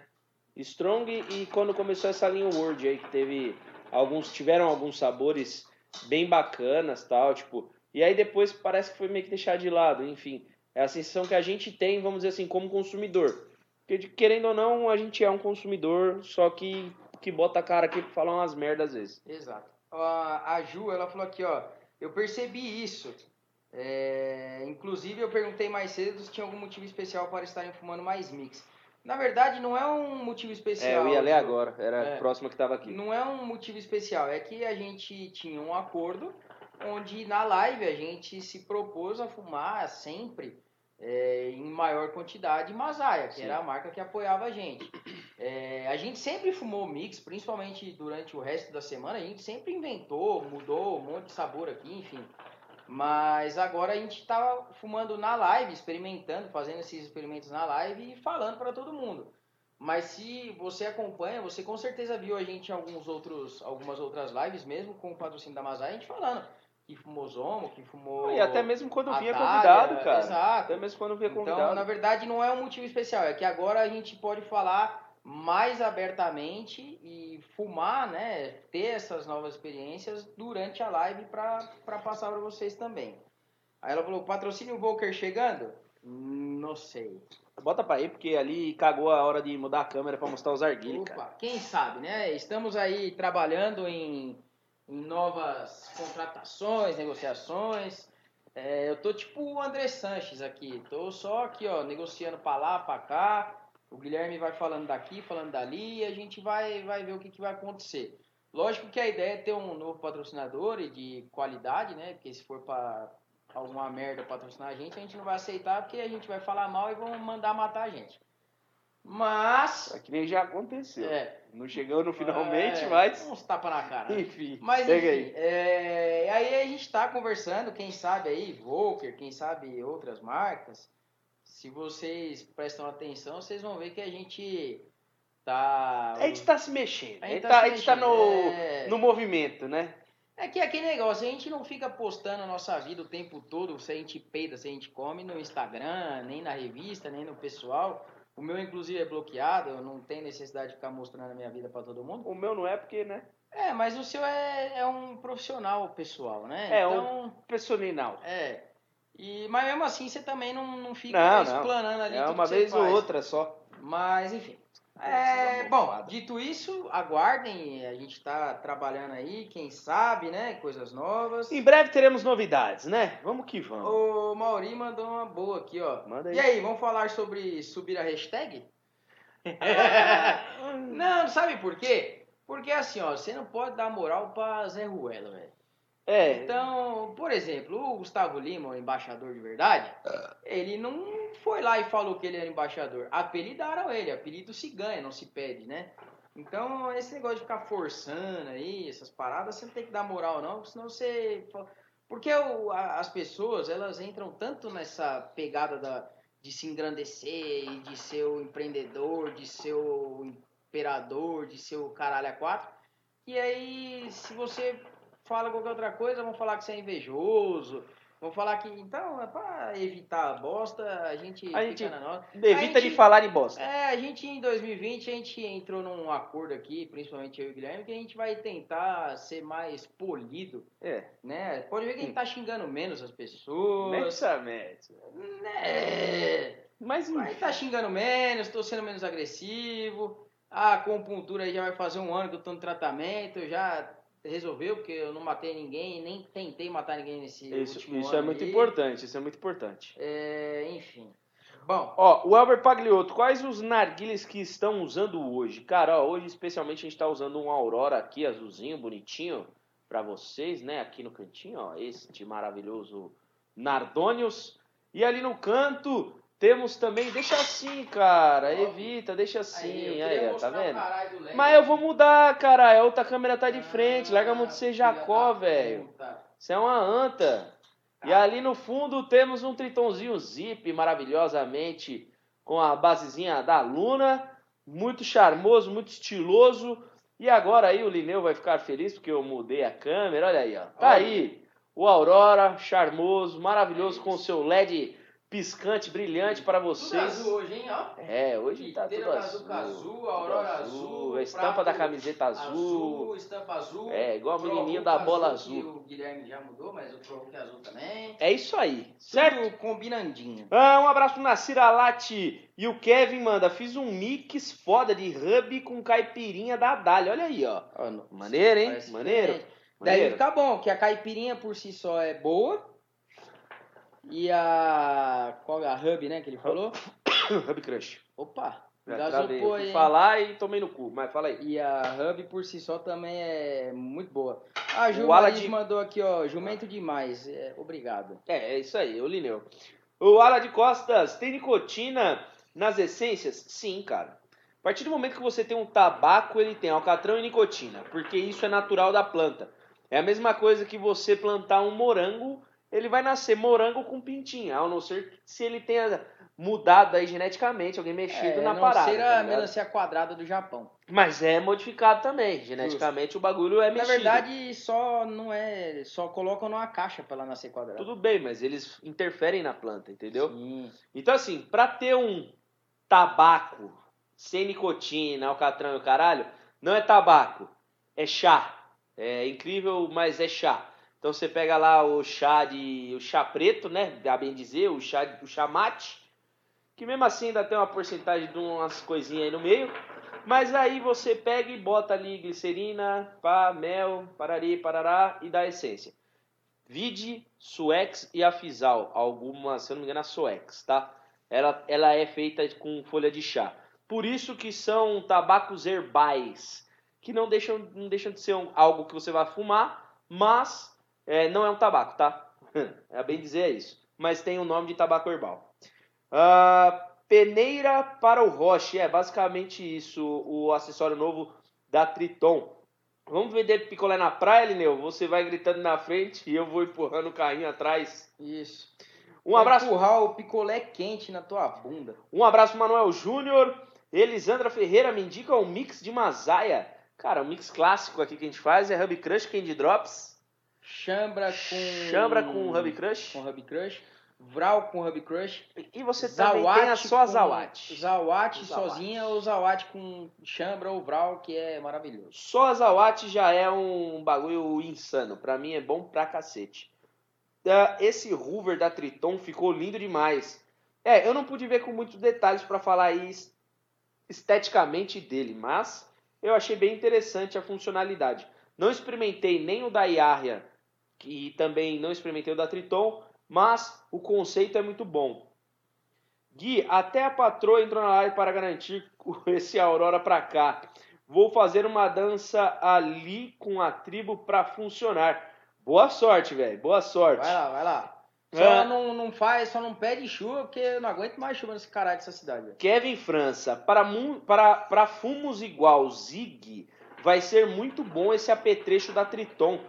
Strong e quando começou essa linha Word aí, que teve alguns, tiveram alguns sabores bem bacanas tal, tipo, e aí depois parece que foi meio que deixado de lado, enfim. É a sensação que a gente tem, vamos dizer assim, como consumidor. Porque, querendo ou não, a gente é um consumidor, só que, que bota a cara aqui pra falar umas merdas às vezes. Exato. A, a Ju, ela falou aqui, ó, eu percebi isso. É, inclusive, eu perguntei mais cedo se tinha algum motivo especial para estarem fumando mais mix. Na verdade, não é um motivo É, especial. eu ia ler agora, era É. a próxima que tava aqui. Não é um motivo especial, é que a gente tinha um acordo onde na live a gente se propôs a fumar sempre é, em maior quantidade Masaya, que Sim. era a marca que apoiava a gente. É, a gente sempre fumou mix, principalmente durante o resto da semana, a gente sempre inventou, mudou um monte de sabor aqui, enfim. Mas agora a gente estava fumando na live, experimentando, fazendo esses experimentos na live e falando para todo mundo. Mas se você acompanha, você com certeza viu a gente em alguns outros, algumas outras lives, mesmo com o patrocínio da Masai, a gente falando que fumou Zomo, que fumou. E até mesmo quando vinha convidado, cara. Exato. Até mesmo quando vinha Então, convidado. na verdade, não é um motivo especial, é que agora a gente pode falar mais abertamente e fumar, né? Ter essas novas experiências durante a live para passar para vocês também. Aí ela falou: patrocínio Volker chegando? Hum, Não sei. Bota pra aí, porque ali cagou a hora de mudar a câmera pra mostrar os arguilhos, cara. Opa, quem sabe, né? Estamos aí trabalhando em, em novas contratações, negociações. É, eu tô tipo o André Sanches aqui. Tô só aqui, ó, negociando pra lá, pra cá. O Guilherme vai falando daqui, falando dali e a gente vai, vai ver o que, que vai acontecer. Lógico que a ideia é ter um novo patrocinador e de qualidade, né? Porque se for pra alguma merda patrocinar a gente, a gente não vai aceitar porque a gente vai falar mal e vão mandar matar a gente. Mas. É que nem já aconteceu. É, Não chegou no finalmente, é, mas. Uns tapa na cara. Enfim. Mas enfim, é, aí a gente tá conversando, quem sabe aí, Volker, quem sabe outras marcas. Se vocês prestam atenção, vocês vão ver que a gente tá. A gente tá se mexendo. A gente gente tá tá, tá no, é. no movimento, né? É que aquele negócio, a gente não fica postando a nossa vida o tempo todo, se a gente peida, se a gente come no Instagram, nem na revista, nem no pessoal. O meu, inclusive, é bloqueado, eu não tenho necessidade de ficar mostrando a minha vida pra todo mundo. O meu não é porque, né? É, mas o seu é, é um profissional pessoal, né? É, um- então, Personal. é. E, mas mesmo assim você também não, não fica Não, não. explanando ali É uma vez ou outra só. Mas, enfim. É, bom, dito isso, aguardem. A gente tá trabalhando aí, quem sabe, né? Coisas novas. Em breve teremos novidades, né? Vamos que vamos. O Mauri mandou uma boa aqui, ó. Manda aí. E aí, vamos falar sobre subir a hashtag? não, sabe por quê? Porque assim, ó, você não pode dar moral pra Zé Ruela, velho. É, Então, por exemplo, o Gustavo Lima, o embaixador de verdade, ele não foi lá e falou que ele era embaixador. Apelidaram ele, apelido se ganha, não se pede, né? Então, esse negócio de ficar forçando aí, essas paradas, você não tem que dar moral não, senão você... Porque as pessoas, elas entram tanto nessa pegada da, de se engrandecer e de ser o empreendedor, de ser o imperador, de ser o caralho a quatro, e aí, se você fala qualquer outra coisa, vão falar que você é invejoso, vão falar que. Então, é pra evitar a bosta, a gente A fica gente- na nossa. evita a de gente- falar em bosta. É, a gente em 2020 a gente entrou num acordo aqui, principalmente eu e o Guilherme, que a gente vai tentar ser mais polido, É. né? Pode ver que a gente tá xingando menos as pessoas. Imensamente. Né? Mas Vai tá xingando menos, tô sendo menos agressivo. A acupuntura aí já vai fazer um ano que eu tô no tratamento, eu já resolveu, porque eu não matei ninguém, nem tentei matar ninguém nesse Isso, último isso é muito aí. importante, isso é muito importante. É, enfim. Bom, Ó, o Elber Pagliotto, quais os narguilés que estão usando hoje? Cara, ó, hoje especialmente a gente tá usando um Aurora aqui, azulzinho, bonitinho, pra vocês, né? Aqui no cantinho, ó, este maravilhoso Nardonius. E ali no canto temos também, deixa assim, cara, evita, deixa assim, aí, ó, tá vendo? Mas eu vou mudar, cara, a outra câmera tá de Ah, frente, larga a mão de ser Jacó, velho. Isso é uma anta. E Tá. ali no fundo temos um tritonzinho zip maravilhosamente com a basezinha da Luna, muito charmoso, muito estiloso. E agora aí o Lineu vai ficar feliz porque eu mudei a câmera, olha aí, ó. Tá Olha. aí o Aurora, charmoso, maravilhoso com o seu LED piscante, brilhante para Tudo vocês. azul hoje, hein, ó. É, hoje tá Inteiro tudo azul azul. azul, tudo aurora azul, a estampa prato da camiseta azul. Azul, estampa azul. É, igual o menininho da bola que azul. O Guilherme já mudou, mas o é azul também. É isso aí, certo? Tudo combinandinho. Ah, um abraço pro Nasir Alati. E o Kevin manda, fiz um mix foda de hub com caipirinha da Dália. Olha aí, ó. Maneiro, hein? Maneiro. diferente. Daí Maneiro. fica bom, que a caipirinha por si só é boa. E a. Qual é a hub, né? Que ele falou? hub Crush. Opa! Pô Eu aí, falar e tomei no cu, mas fala aí. E a Hub por si só também é muito boa. A Ju de- mandou aqui, ó, jumento demais. É, obrigado. É, é isso aí, o Lineu. O Ala de Costas, tem nicotina nas essências? Sim, cara. A partir do momento que você tem um tabaco, ele tem alcatrão e nicotina, porque isso é natural da planta. É a mesma coisa que você plantar um morango, ele vai nascer morango com pintinha, a não ser se ele tenha mudado aí geneticamente, alguém mexido é, na não parada. ser tá a ligado? melancia quadrada do Japão. Mas é modificado também, geneticamente o bagulho é Na mexido. verdade, só não é. Só colocam numa caixa pra ela nascer quadrada. Tudo bem, mas eles interferem na planta, entendeu? Sim. Então, assim, pra ter um tabaco sem nicotina, alcatrão e o caralho, não é tabaco, é chá. É incrível, mas é chá. Então você pega lá o chá de. o chá preto, né? A bem dizer, o chá, o chá mate, que mesmo assim ainda tem uma porcentagem de umas coisinhas aí no meio. Mas aí você pega e bota ali glicerina, pá, mel, parari, parará e dá essência. Vide, Suex e Afisal. Algumas, se eu não me engano, a Suex, tá? Ela, ela é feita com folha de chá. Por isso que são tabacos herbais, que não deixam, não deixam de ser um- algo que você vai fumar, mas é, não é um tabaco, tá? É bem dizer é isso. Mas tem o nome de tabaco herbal. Ah, peneira para o roche, é basicamente isso, o acessório novo da Triton. Vamos vender picolé na praia, Lineu? Você vai gritando na frente e eu vou empurrando o carrinho atrás. Isso. Um abraço, Empurrar o picolé quente na tua bunda. um abraço Manuel Júnior. Elisandra Ferreira me indica um mix de Mazaia. Cara, o mix clássico aqui que a gente faz é Hub Crush Candy Drops. Chambra com. Chambra com Hub Crush. Com Hub Crush. Vral com Hub Crush. E você também tem a só a Zawat. Zawat Zawat. sozinha ou Zawat com chambra ou Vral, que é maravilhoso. Só a Zawat já é um bagulho insano. Pra mim é bom pra cacete. Ah, Esse Hoover da Triton ficou lindo demais. É, eu não pude ver com muitos detalhes pra falar aí es- esteticamente dele, mas eu achei bem interessante a funcionalidade. Não experimentei nem o da Yaria e também não experimentei o da Triton, mas o conceito é muito bom. Gui, até a patroa entrou na live para garantir esse Aurora pra cá. Vou fazer uma dança ali com a tribo pra funcionar. Boa sorte, velho. Boa sorte. Vai lá, vai lá. Só É. não, não faz, só não pede chuva, porque eu não aguento mais chuva nesse caralho dessa cidade. velho. Kevin França, para, para, para fumos igual Zig, vai ser muito bom esse apetrecho da Triton.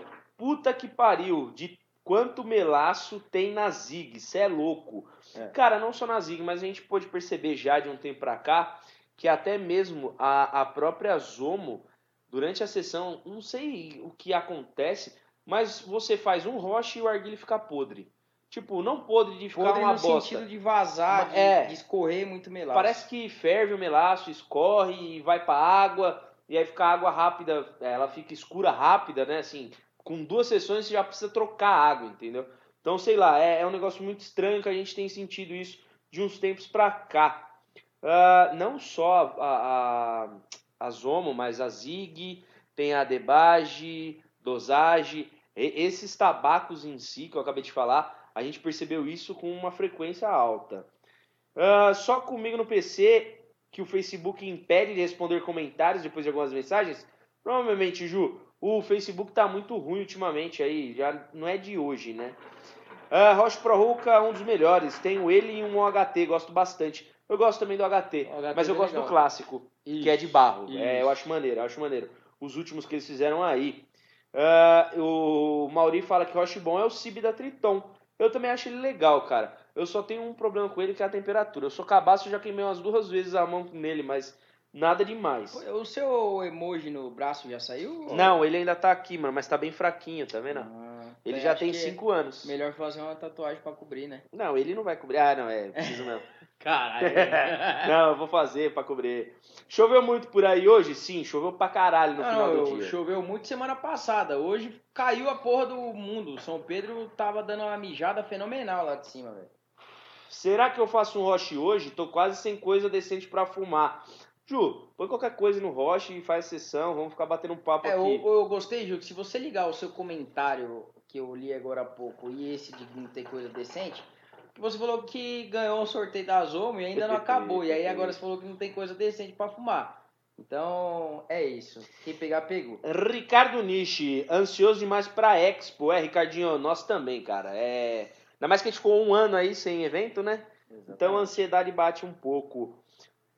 Puta que pariu, de quanto melaço tem na Zig, cê é louco. É. Cara, não só na Zig, mas a gente pôde perceber já de um tempo pra cá que até mesmo a, a própria Zomo, durante a sessão, não sei o que acontece, mas você faz um roche e o arguilho fica podre. Tipo, não podre de ficar Podre uma no bosta. sentido de vazar, de, É. de escorrer muito melaço. Parece que ferve o melaço, escorre e vai pra água, e aí fica água rápida, ela fica escura rápida, né? Assim, com duas sessões você já precisa trocar água, entendeu? Então, sei lá, é, é um negócio muito estranho que a gente tem sentido isso de uns tempos pra cá. Ah, não só a, a, a Zomo, mas a Zig, tem a Debage, dosagem. E- esses tabacos em si, que eu acabei de falar, a gente percebeu isso com uma frequência alta. Ah, só comigo no PC que o Facebook impede de responder comentários depois de algumas mensagens? Provavelmente, Ju, o Facebook tá muito ruim ultimamente aí, já não é de hoje, né? Ah, Roche Pro Hulk um dos melhores. Tenho ele e um OHT, gosto bastante. Eu gosto também do HT, HT mas eu é gosto legal. do clássico, Isso, que é de barro. É, eu acho maneiro, eu acho maneiro. Os últimos que eles fizeram aí. Ah, o Mauri fala que Roche Bom é o Cib da Triton. Eu também acho ele legal, cara. Eu só tenho um problema com ele que é a temperatura. Eu sou cabaço, já queimei umas duas vezes a mão nele, mas nada demais. O seu emoji no braço já saiu? Não, ele ainda tá aqui, mano, mas tá bem fraquinho, tá vendo? Ah, Ele é, já tem que 5 anos. Melhor fazer uma tatuagem pra cobrir, né? Não, ele não vai cobrir. Ah, não, é, preciso mesmo. Caralho. não, eu vou fazer pra cobrir. Choveu muito por aí hoje? Sim, choveu pra caralho no Não, final do não, dia. choveu muito semana passada. Hoje caiu a porra do mundo. São Pedro tava dando uma mijada fenomenal lá de cima, velho. Será que eu faço um roche hoje? Tô quase sem coisa decente pra fumar. Ju, põe qualquer coisa no roche e faz sessão, vamos ficar batendo um papo É, eu, aqui. eu gostei, Ju, que se você ligar o seu comentário que eu li agora há pouco e esse de não ter coisa decente, que você falou que ganhou um sorteio da Zomo e ainda não acabou. e aí agora você falou que não tem coisa decente pra fumar. Então, é isso. Quem pegar, pegou. Ricardo Nishi, ansioso demais pra Expo. É, Ricardinho, nós também, cara. É... Ainda mais que a gente ficou um ano aí sem evento, né? Então a ansiedade bate um pouco.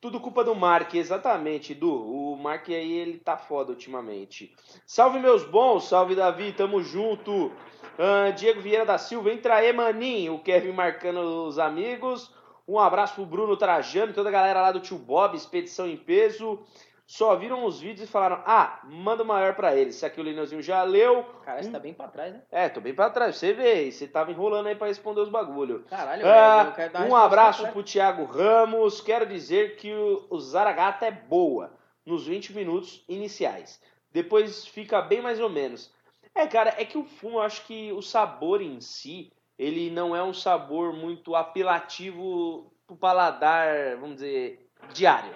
Tudo culpa do Mark, exatamente, Du. O Mark aí, ele tá foda ultimamente. Salve meus bons, salve Davi, tamo junto. Ah, Diego Vieira da Silva, entra aí, maninho. O Kevin marcando os amigos. Um abraço pro Bruno Trajano, toda a galera lá do Tio Bob, Expedição em Peso. Só viram os vídeos e falaram, ah, manda o maior pra eles. Isso aqui o Lineuzinho já leu. Cara, você tá bem pra trás, né? É, tô bem pra trás, você vê, você tava enrolando aí pra responder os bagulho. Caralho, Ah, velho. Eu quero dar um abraço completa. pro Thiago Ramos. Quero dizer que o, o Zaragata é boa nos 20 minutos iniciais. Depois fica bem mais ou menos. É, cara, é que o fumo, eu acho que o sabor em si, ele não é um sabor muito apelativo pro paladar, vamos dizer, diário.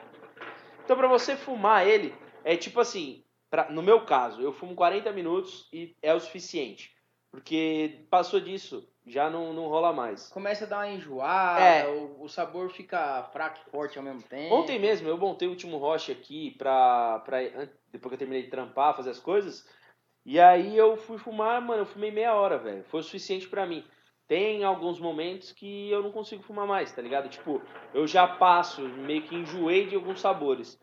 Então, pra você fumar ele, é tipo assim, pra- no meu caso, eu fumo 40 minutos e é o suficiente. Porque passou disso, já não, não rola mais. Começa a dar uma enjoada, É. o, o sabor fica fraco e forte ao mesmo tempo. Ontem mesmo eu montei o último roche aqui pra, pra. Depois que eu terminei de trampar, fazer as coisas. E aí eu fui fumar, mano, eu fumei meia hora, velho. Foi o suficiente pra mim. Tem alguns momentos que eu não consigo fumar mais, tá ligado? Tipo, eu já passo, meio que enjoei de alguns sabores.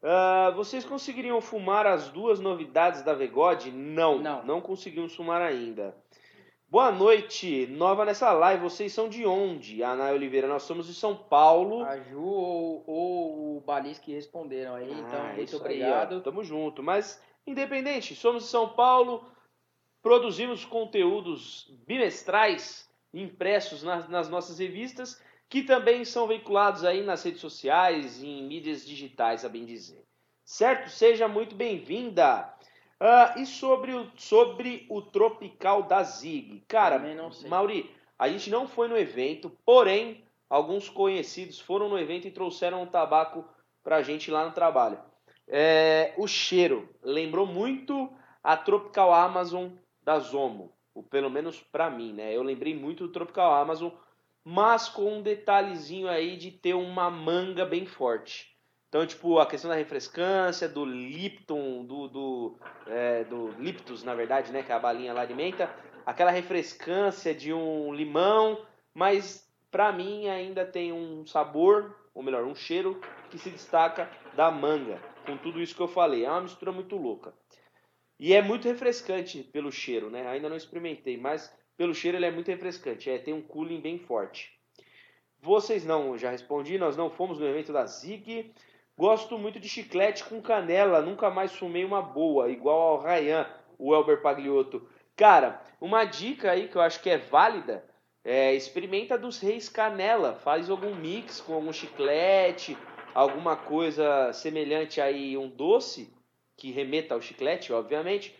Ah, vocês conseguiriam fumar as duas novidades da Vegode? Não, Não. não conseguimos fumar ainda. Boa noite, nova nessa live. Vocês são de onde? Ana Oliveira, nós somos de São Paulo. A Ju ou, ou o Balis que responderam aí, então Ah, muito isso aí, obrigado. ó. Tamo junto. Mas, independente, somos de São Paulo, produzimos conteúdos bimestrais impressos nas, nas nossas revistas, que também são veiculados aí nas redes sociais e em mídias digitais, a bem dizer. Certo? Seja muito bem-vinda! Ah, e sobre o, sobre o Tropical da Zig? Cara. Mauri, a gente não foi no evento, porém, alguns conhecidos foram no evento e trouxeram um tabaco pra gente lá no trabalho. É, o cheiro lembrou muito a Tropical Amazon da Zomo, ou pelo menos pra mim, né? Eu lembrei muito do Tropical Amazon, mas com um detalhezinho aí de ter uma manga bem forte. Então, tipo, a questão da refrescância, do Lipton, do, do, é, do Liptus, na verdade, né? Que é a balinha lá de menta. Aquela refrescância de um limão, mas pra mim ainda tem um sabor, ou melhor, um cheiro que se destaca da manga. Com tudo isso que eu falei. É uma mistura muito louca. E é muito refrescante pelo cheiro, né? Ainda não experimentei, mas pelo cheiro ele é muito refrescante. É, tem um cooling bem forte. Vocês não, já respondi, nós não fomos no evento da Zig. Gosto muito de chiclete com canela, nunca mais fumei uma boa, igual ao Ryan, o Elber Pagliotto. Cara, uma dica aí que eu acho que é válida, é experimenta dos Reis Canela, faz algum mix com algum chiclete, alguma coisa semelhante aí, um doce, que remeta ao chiclete, obviamente,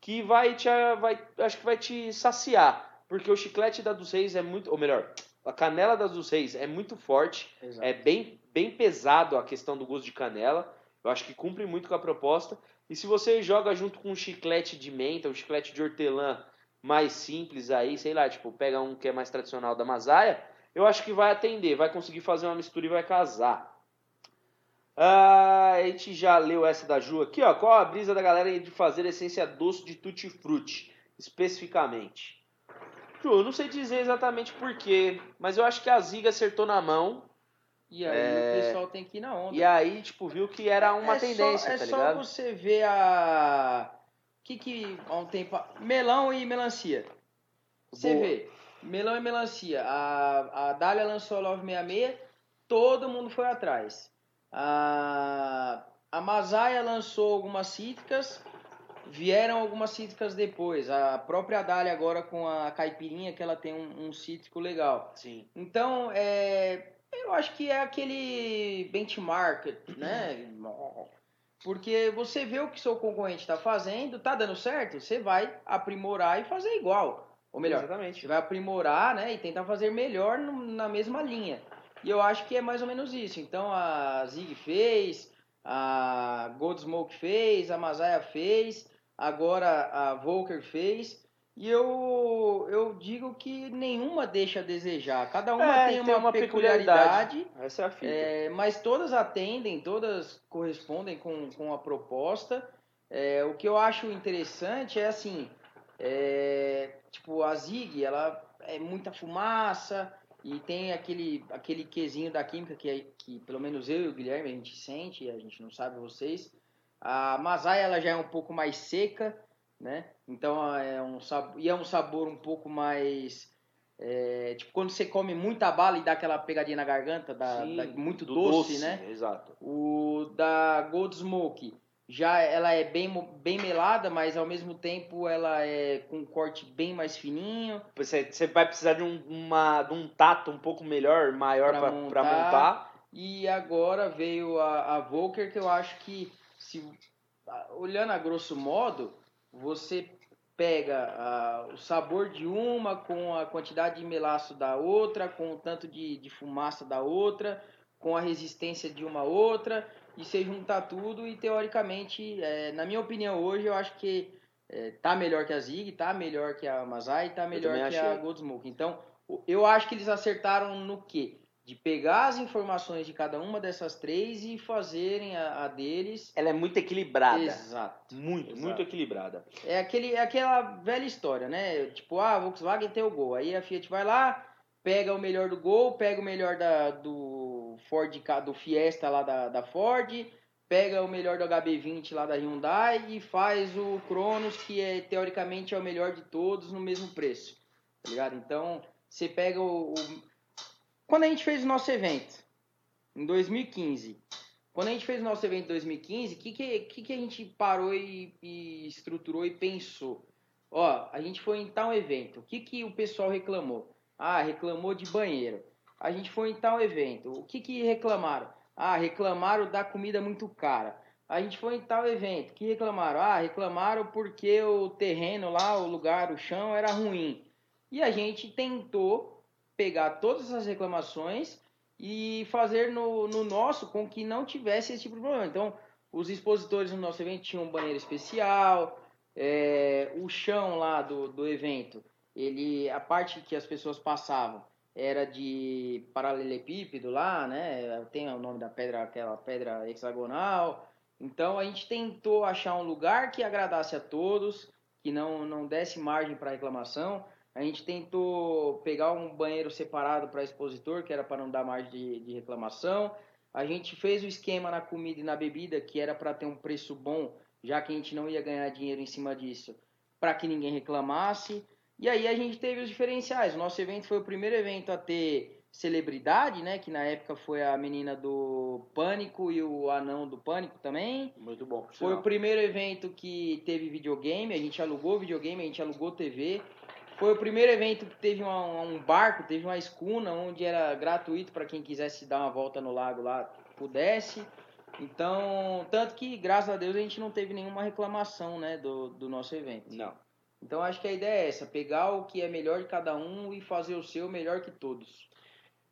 que vai te, vai, acho que vai te saciar, porque o chiclete da dos Reis é muito, ou melhor, a canela da dos Reis é muito forte, Exato. é bem, bem pesado a questão do gosto de canela. Eu acho que cumpre muito com a proposta. E se você joga junto com um chiclete de menta, um chiclete de hortelã mais simples aí, sei lá, tipo, pega um que é mais tradicional da Masaia, eu acho que vai atender, vai conseguir fazer uma mistura e vai casar. Ah, a gente já leu essa da Ju aqui, ó. Qual a brisa da galera de fazer essência doce de tutti-frutti, especificamente? Ju, não sei dizer exatamente porquê, mas eu acho que a Ziga acertou na mão. E aí é... o pessoal tem que ir na onda. E aí, tipo, viu que era uma é tendência, só, é tá só ligado? você ver a... que que há um tempo... Melão e melancia. Você Boa. vê, melão e melancia. A, a Dália lançou a Love 66, todo mundo foi atrás. A, a Masaia lançou algumas cítricas, vieram algumas cítricas depois. A própria Dália agora com a caipirinha, que ela tem um, um cítrico legal. Sim. Então, é, eu acho que é aquele benchmark, né? Porque você vê o que seu concorrente está fazendo, tá dando certo, você vai aprimorar e fazer igual. Ou melhor, Exatamente. você vai aprimorar, né? E tentar fazer melhor no- na mesma linha. E eu acho que é mais ou menos isso. Então a Zig fez, a Goldsmoke fez, a Masaya fez, agora a Volker fez. E eu, eu digo que nenhuma deixa a desejar. Cada uma É, tem, uma, uma peculiaridade. peculiaridade. Essa é a fita. É, mas todas atendem, todas correspondem com, com a proposta. É, o que eu acho interessante é assim, é, tipo, a Zig, ela é muita fumaça e tem aquele, aquele quesinho da química que, é- que pelo menos eu e o Guilherme a gente sente, a gente não sabe vocês. A Masaya, ela já é um pouco mais seca, né? Então é um sabor, e é um sabor um pouco mais é, tipo quando você come muita bala e dá aquela pegadinha na garganta, dá, Sim, dá muito do doce, né? Exato. O da Gold Smoke já ela é bem, bem melada, mas ao mesmo tempo ela é com um corte bem mais fininho. Você, você vai precisar de um, uma, de um tato um pouco melhor, maior para montar. montar. E agora veio a, a Volker, que eu acho que, se olhando a grosso modo, você pega ah, o sabor de uma com a quantidade de melaço da outra, com o tanto de, de fumaça da outra, com a resistência de uma outra, e você juntar tudo e teoricamente, eh, na minha opinião hoje, eu acho que eh, tá melhor que a Zig, tá melhor que a Masai, tá melhor que a achei. Goldsmoke. Então, eu acho que eles acertaram no quê? De pegar as informações de cada uma dessas três e fazerem a, a deles. Ela é muito equilibrada. Exato. Muito, Exato. muito equilibrada. É, aquele, é aquela velha história, né? Tipo, ah, a Volkswagen tem o Gol. Aí a Fiat vai lá, pega o melhor do Gol, pega o melhor da, do Ford, do Fiesta lá da, da Ford, pega o melhor do HB20 lá da Hyundai e faz o Cronos, que é teoricamente é o melhor de todos no mesmo preço. Tá ligado? Então, você pega o, o- Quando a gente fez o nosso evento, em 2015, quando a gente fez o nosso evento em 2015, o que, que, que, que a gente parou e, e estruturou e pensou? Ó, a gente foi em tal evento, o que, que o pessoal reclamou? Ah, reclamou de banheiro. A gente foi em tal evento, o que, que reclamaram? Ah, reclamaram da comida muito cara. A gente foi em tal evento, que reclamaram? Ah, reclamaram porque o terreno lá, o lugar, o chão era ruim. E a gente tentou pegar todas essas reclamações e fazer no, no nosso com que não tivesse esse tipo de problema. Então, os expositores no nosso evento tinham um banheiro especial, é, o chão lá do, do evento, ele, a parte que as pessoas passavam era de paralelepípedo lá, né? Tem o nome da pedra, aquela pedra hexagonal. Então a gente tentou achar um lugar que agradasse a todos, que não, não desse margem para reclamação. A gente tentou pegar um banheiro separado para expositor, que era para não dar margem de, de reclamação. A gente fez o esquema na comida e na bebida, que era para ter um preço bom, já que a gente não ia ganhar dinheiro em cima disso, para que ninguém reclamasse. E aí a gente teve os diferenciais. O nosso evento foi o primeiro evento a ter celebridade, né? Que na época foi a menina do Pânico e o anão do Pânico também. Muito bom. Foi o primeiro evento que teve videogame, a gente alugou videogame, a gente alugou TV. Foi o primeiro evento que teve uma- um barco, teve uma escuna, onde era gratuito para quem quisesse dar uma volta no lago lá, pudesse. Então, tanto que, graças a Deus, a gente não teve nenhuma reclamação, né, do, do nosso evento. Não. Então, acho que a ideia é essa, pegar o que é melhor de cada um e fazer o seu melhor que todos.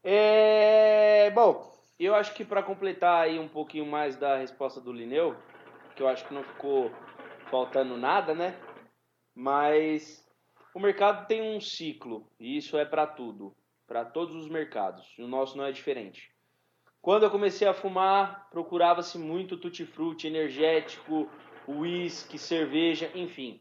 É, bom, eu acho que para completar aí um pouquinho mais da resposta do Lineu, que eu acho que não ficou faltando nada, né? Mas o mercado tem um ciclo, e isso é para tudo, para todos os mercados. E o nosso não é diferente. Quando eu comecei a fumar, procurava-se muito tutti-frutti, energético, uísque, cerveja, enfim.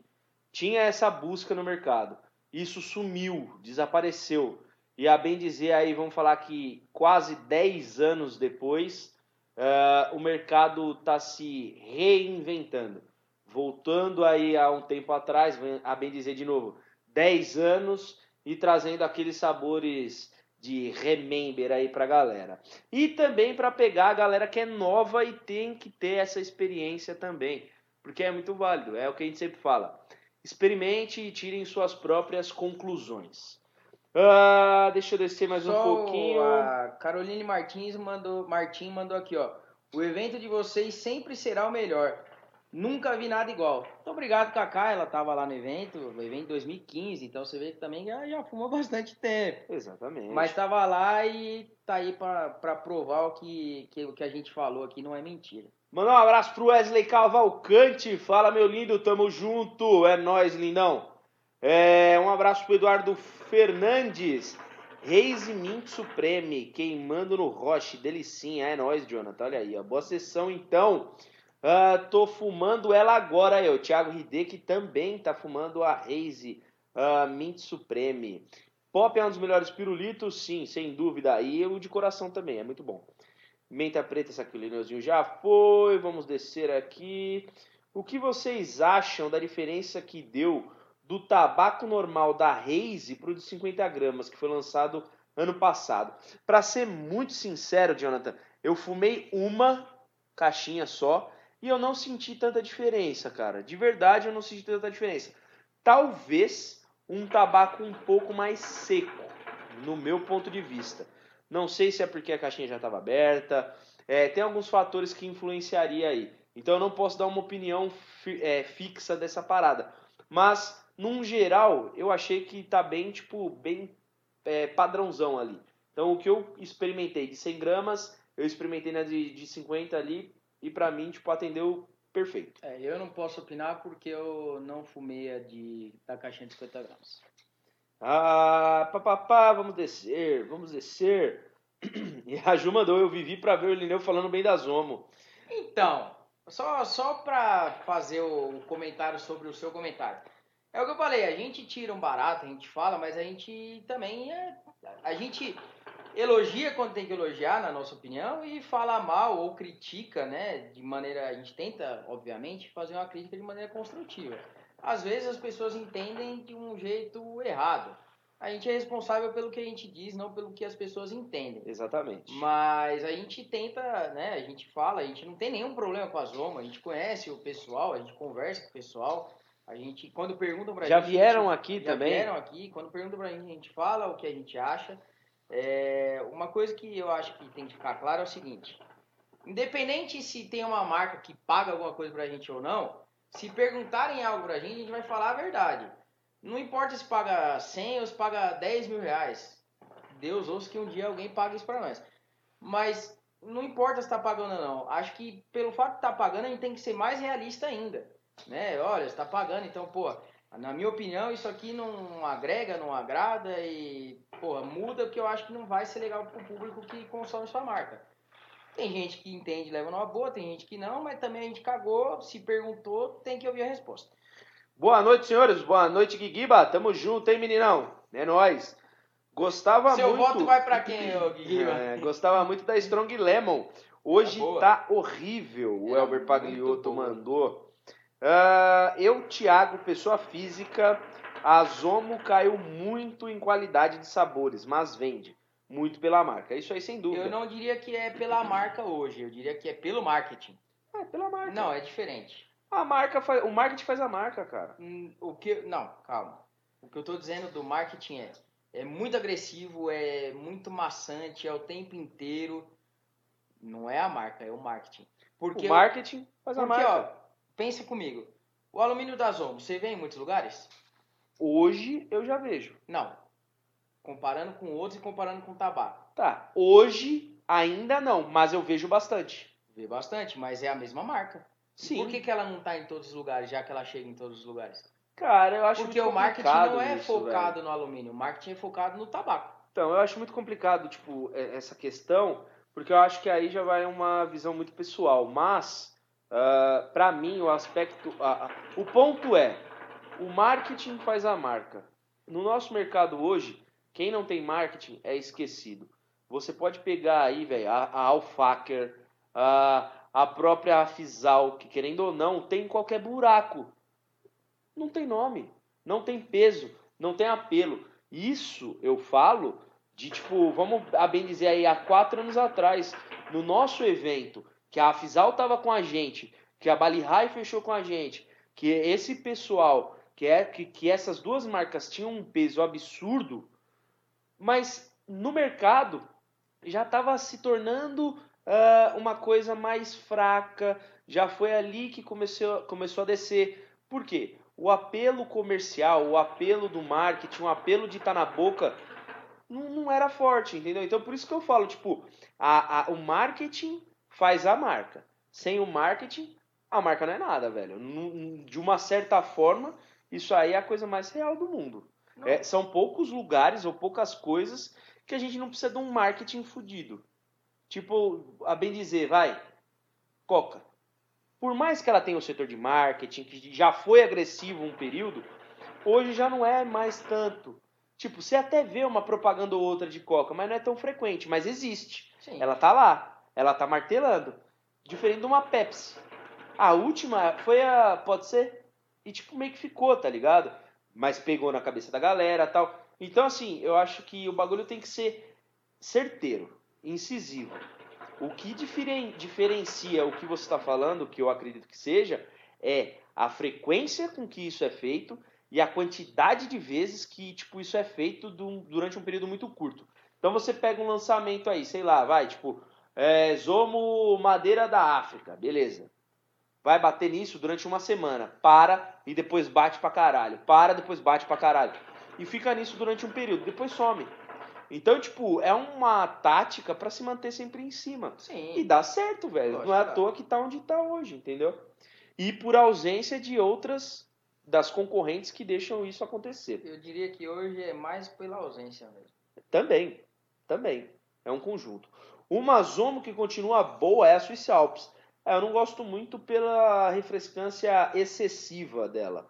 Tinha essa busca no mercado. Isso sumiu, desapareceu. E a bem dizer aí, vamos falar que quase 10 anos depois, uh, o mercado está se reinventando. Voltando aí a um tempo atrás, a bem dizer de novo, 10 anos e trazendo aqueles sabores de remember aí pra galera. E também para pegar a galera que é nova e tem que ter essa experiência também, porque é muito válido, é o que a gente sempre fala. Experimente e tirem suas próprias conclusões. Ah, deixa eu descer mais Só um pouquinho. A Caroline Martins mandou, Martin mandou aqui, ó. O evento de vocês sempre será o melhor. Nunca vi nada igual. Muito obrigado, Kaká. Ela estava lá no evento, no evento 2015, então você vê que também já, já fumou bastante tempo. Exatamente. Mas estava lá e tá aí para provar o que, que, o que a gente falou aqui não é mentira. Manda um abraço pro Wesley Cavalcante. Fala, meu lindo, tamo junto. É nós, lindão. É, um abraço pro Eduardo Fernandes. Reis e Mint Supreme, queimando no roche, delicinha. É nóis, Jonathan. Olha aí, a boa sessão então. Uh, tô fumando ela agora, eu. Thiago Hideki também tá fumando a Haze uh, Mint Supreme. Pop é um dos melhores pirulitos, sim, sem dúvida. E o de coração também, é muito bom. Menta preta, saquilineuzinho já foi. Vamos descer aqui. O que vocês acham da diferença que deu do tabaco normal da Haze para o de 50 gramas, que foi lançado ano passado? Para ser muito sincero, Jonathan, eu fumei uma caixinha só e eu não senti tanta diferença, cara. De verdade, eu não senti tanta diferença. Talvez um tabaco um pouco mais seco, no meu ponto de vista. Não sei se é porque a caixinha já estava aberta. É, tem alguns fatores que influenciaria aí. Então eu não posso dar uma opinião fi, é, fixa dessa parada. Mas, num geral, eu achei que tá bem, tipo, bem é, padrãozão ali. Então o que eu experimentei de 100 gramas, eu experimentei na de, de 50 ali, e para mim, tipo, atendeu perfeito. É, eu não posso opinar porque eu não fumei a de, da caixinha de 50 gramas. Ah, papapá, vamos descer, vamos descer. E a Ju mandou, eu vivi para ver o Lineu falando bem da Zomo. Então, só, só para fazer o comentário sobre o seu comentário. É o que eu falei, a gente tira um barato, a gente fala, mas a gente também é. A gente elogia quando tem que elogiar, na nossa opinião, e fala mal ou critica, né? De maneira. A gente tenta, obviamente, fazer uma crítica de maneira construtiva. Às vezes as pessoas entendem de um jeito errado. A gente é responsável pelo que a gente diz, não pelo que as pessoas entendem. Exatamente. Mas a gente tenta, né? A gente fala, a gente não tem nenhum problema com a Zoma, a gente conhece o pessoal, a gente conversa com o pessoal. A gente, quando perguntam pra já gente. Vieram gente, aqui já também? Já vieram aqui. Quando perguntam pra gente, a gente fala o que a gente acha. É, uma coisa que eu acho que tem que ficar claro é o seguinte: independente se tem uma marca que paga alguma coisa pra gente ou não, se perguntarem algo pra gente, a gente vai falar a verdade. Não importa se paga 100 ou se paga 10 mil reais. Deus ouça que um dia alguém pague isso pra nós. Mas não importa se tá pagando ou não. Acho que pelo fato de estar tá pagando, a gente tem que ser mais realista ainda. Né? Olha, está pagando, então, pô, na minha opinião, isso aqui não agrega, não agrada e, pô, muda porque eu acho que não vai ser legal pro público que consome sua marca. Tem gente que entende, leva numa boa, tem gente que não, mas também a gente cagou, se perguntou, tem que ouvir a resposta. Boa noite, senhores. Boa noite, Guiguiba. Tamo junto, hein, meninão? É nóis. Gostava Seu muito. Seu voto vai para quem, Guiguiba? É, gostava muito da Strong Lemon. Hoje tá, tá horrível. O Elber Pagliotto mandou. Uh, eu, Thiago, pessoa física, a Zomo caiu muito em qualidade de sabores, mas vende muito pela marca. Isso aí, sem dúvida. Eu não diria que é pela marca hoje, eu diria que é pelo marketing. É, pela marca. Não, é diferente. A marca faz, o marketing faz a marca, cara. Hum, o que, não, calma. O que eu tô dizendo do marketing é é muito agressivo, é muito maçante, é o tempo inteiro. Não é a marca, é o marketing. Porque o marketing faz a porque, marca. Ó, Pensa comigo. O alumínio da Zomo, você vê em muitos lugares? Hoje eu já vejo. Não. Comparando com outros e comparando com tabaco. Tá, hoje ainda não, mas eu vejo bastante. Vê bastante, mas é a mesma marca. Sim. Por que, que ela não tá em todos os lugares, já que ela chega em todos os lugares? Cara, eu acho Porque o marketing não é isso, focado velho. no alumínio, o marketing é focado no tabaco. Então, eu acho muito complicado, tipo, é- essa questão, porque eu acho que aí já vai uma visão muito pessoal. Mas, ah, pra mim, o aspecto. a- o ponto é: o marketing faz a marca. No nosso mercado hoje, quem não tem marketing é esquecido. Você pode pegar aí, velho, a, a Alfaker, a, a própria Afisal, que querendo ou não, tem qualquer buraco. Não tem nome, não tem peso, não tem apelo. Isso eu falo de tipo, vamos a bem dizer aí, há quatro anos atrás, no nosso evento, que a Afisal tava com a gente, que a Bali High fechou com a gente, que esse pessoal, que, é, que, que essas duas marcas tinham um peso absurdo, mas no mercado já estava se tornando ah, uma coisa mais fraca, já foi ali que começou, começou a descer. Por quê? O apelo comercial, o apelo do marketing, o apelo de estar na boca não, não era forte, entendeu? Então por isso que eu falo, tipo, a, a- o marketing faz a marca. Sem o marketing, a marca não é nada, velho. De uma certa forma, isso aí é a coisa mais real do mundo. É, são poucos lugares ou poucas coisas que a gente não precisa de um marketing fudido. Tipo, a bem dizer, vai, Coca. Por mais que ela tenha o setor de marketing, que já foi agressivo um período, hoje já não é mais tanto. Tipo, você até vê uma propaganda ou outra de Coca, mas não é tão frequente, mas existe. Sim. Ela tá lá, ela tá martelando. Diferente de uma Pepsi. A última foi a. Pode ser? E tipo, meio que ficou, tá ligado? Mas pegou na cabeça da galera tal. Então, assim, eu acho que o bagulho tem que ser certeiro, incisivo. O que diferen- diferencia o que você está falando, que eu acredito que seja, é a frequência com que isso é feito e a quantidade de vezes que tipo isso é feito du- durante um período muito curto. Então você pega um lançamento aí, sei lá, vai, tipo, é, Zomo Madeira da África, beleza. Vai bater nisso durante uma semana, para e depois bate pra caralho, para, depois bate pra caralho. E fica nisso durante um período, depois some. Então, tipo, é uma tática pra se manter sempre em cima. Sim. E dá certo, velho. Lógico Não é à toa que tá onde tá hoje, entendeu? E por ausência de outras das concorrentes que deixam isso acontecer. Eu diria que hoje é mais pela ausência mesmo. Também, também. É um conjunto. Uma Zomo que continua boa é a Swiss Alps. É, eu não gosto muito pela refrescância excessiva dela.